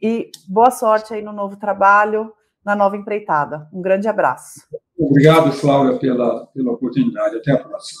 e boa sorte aí no novo trabalho, na nova empreitada. Um grande abraço. Obrigado, Flávia, pela, pela oportunidade. Até a próxima.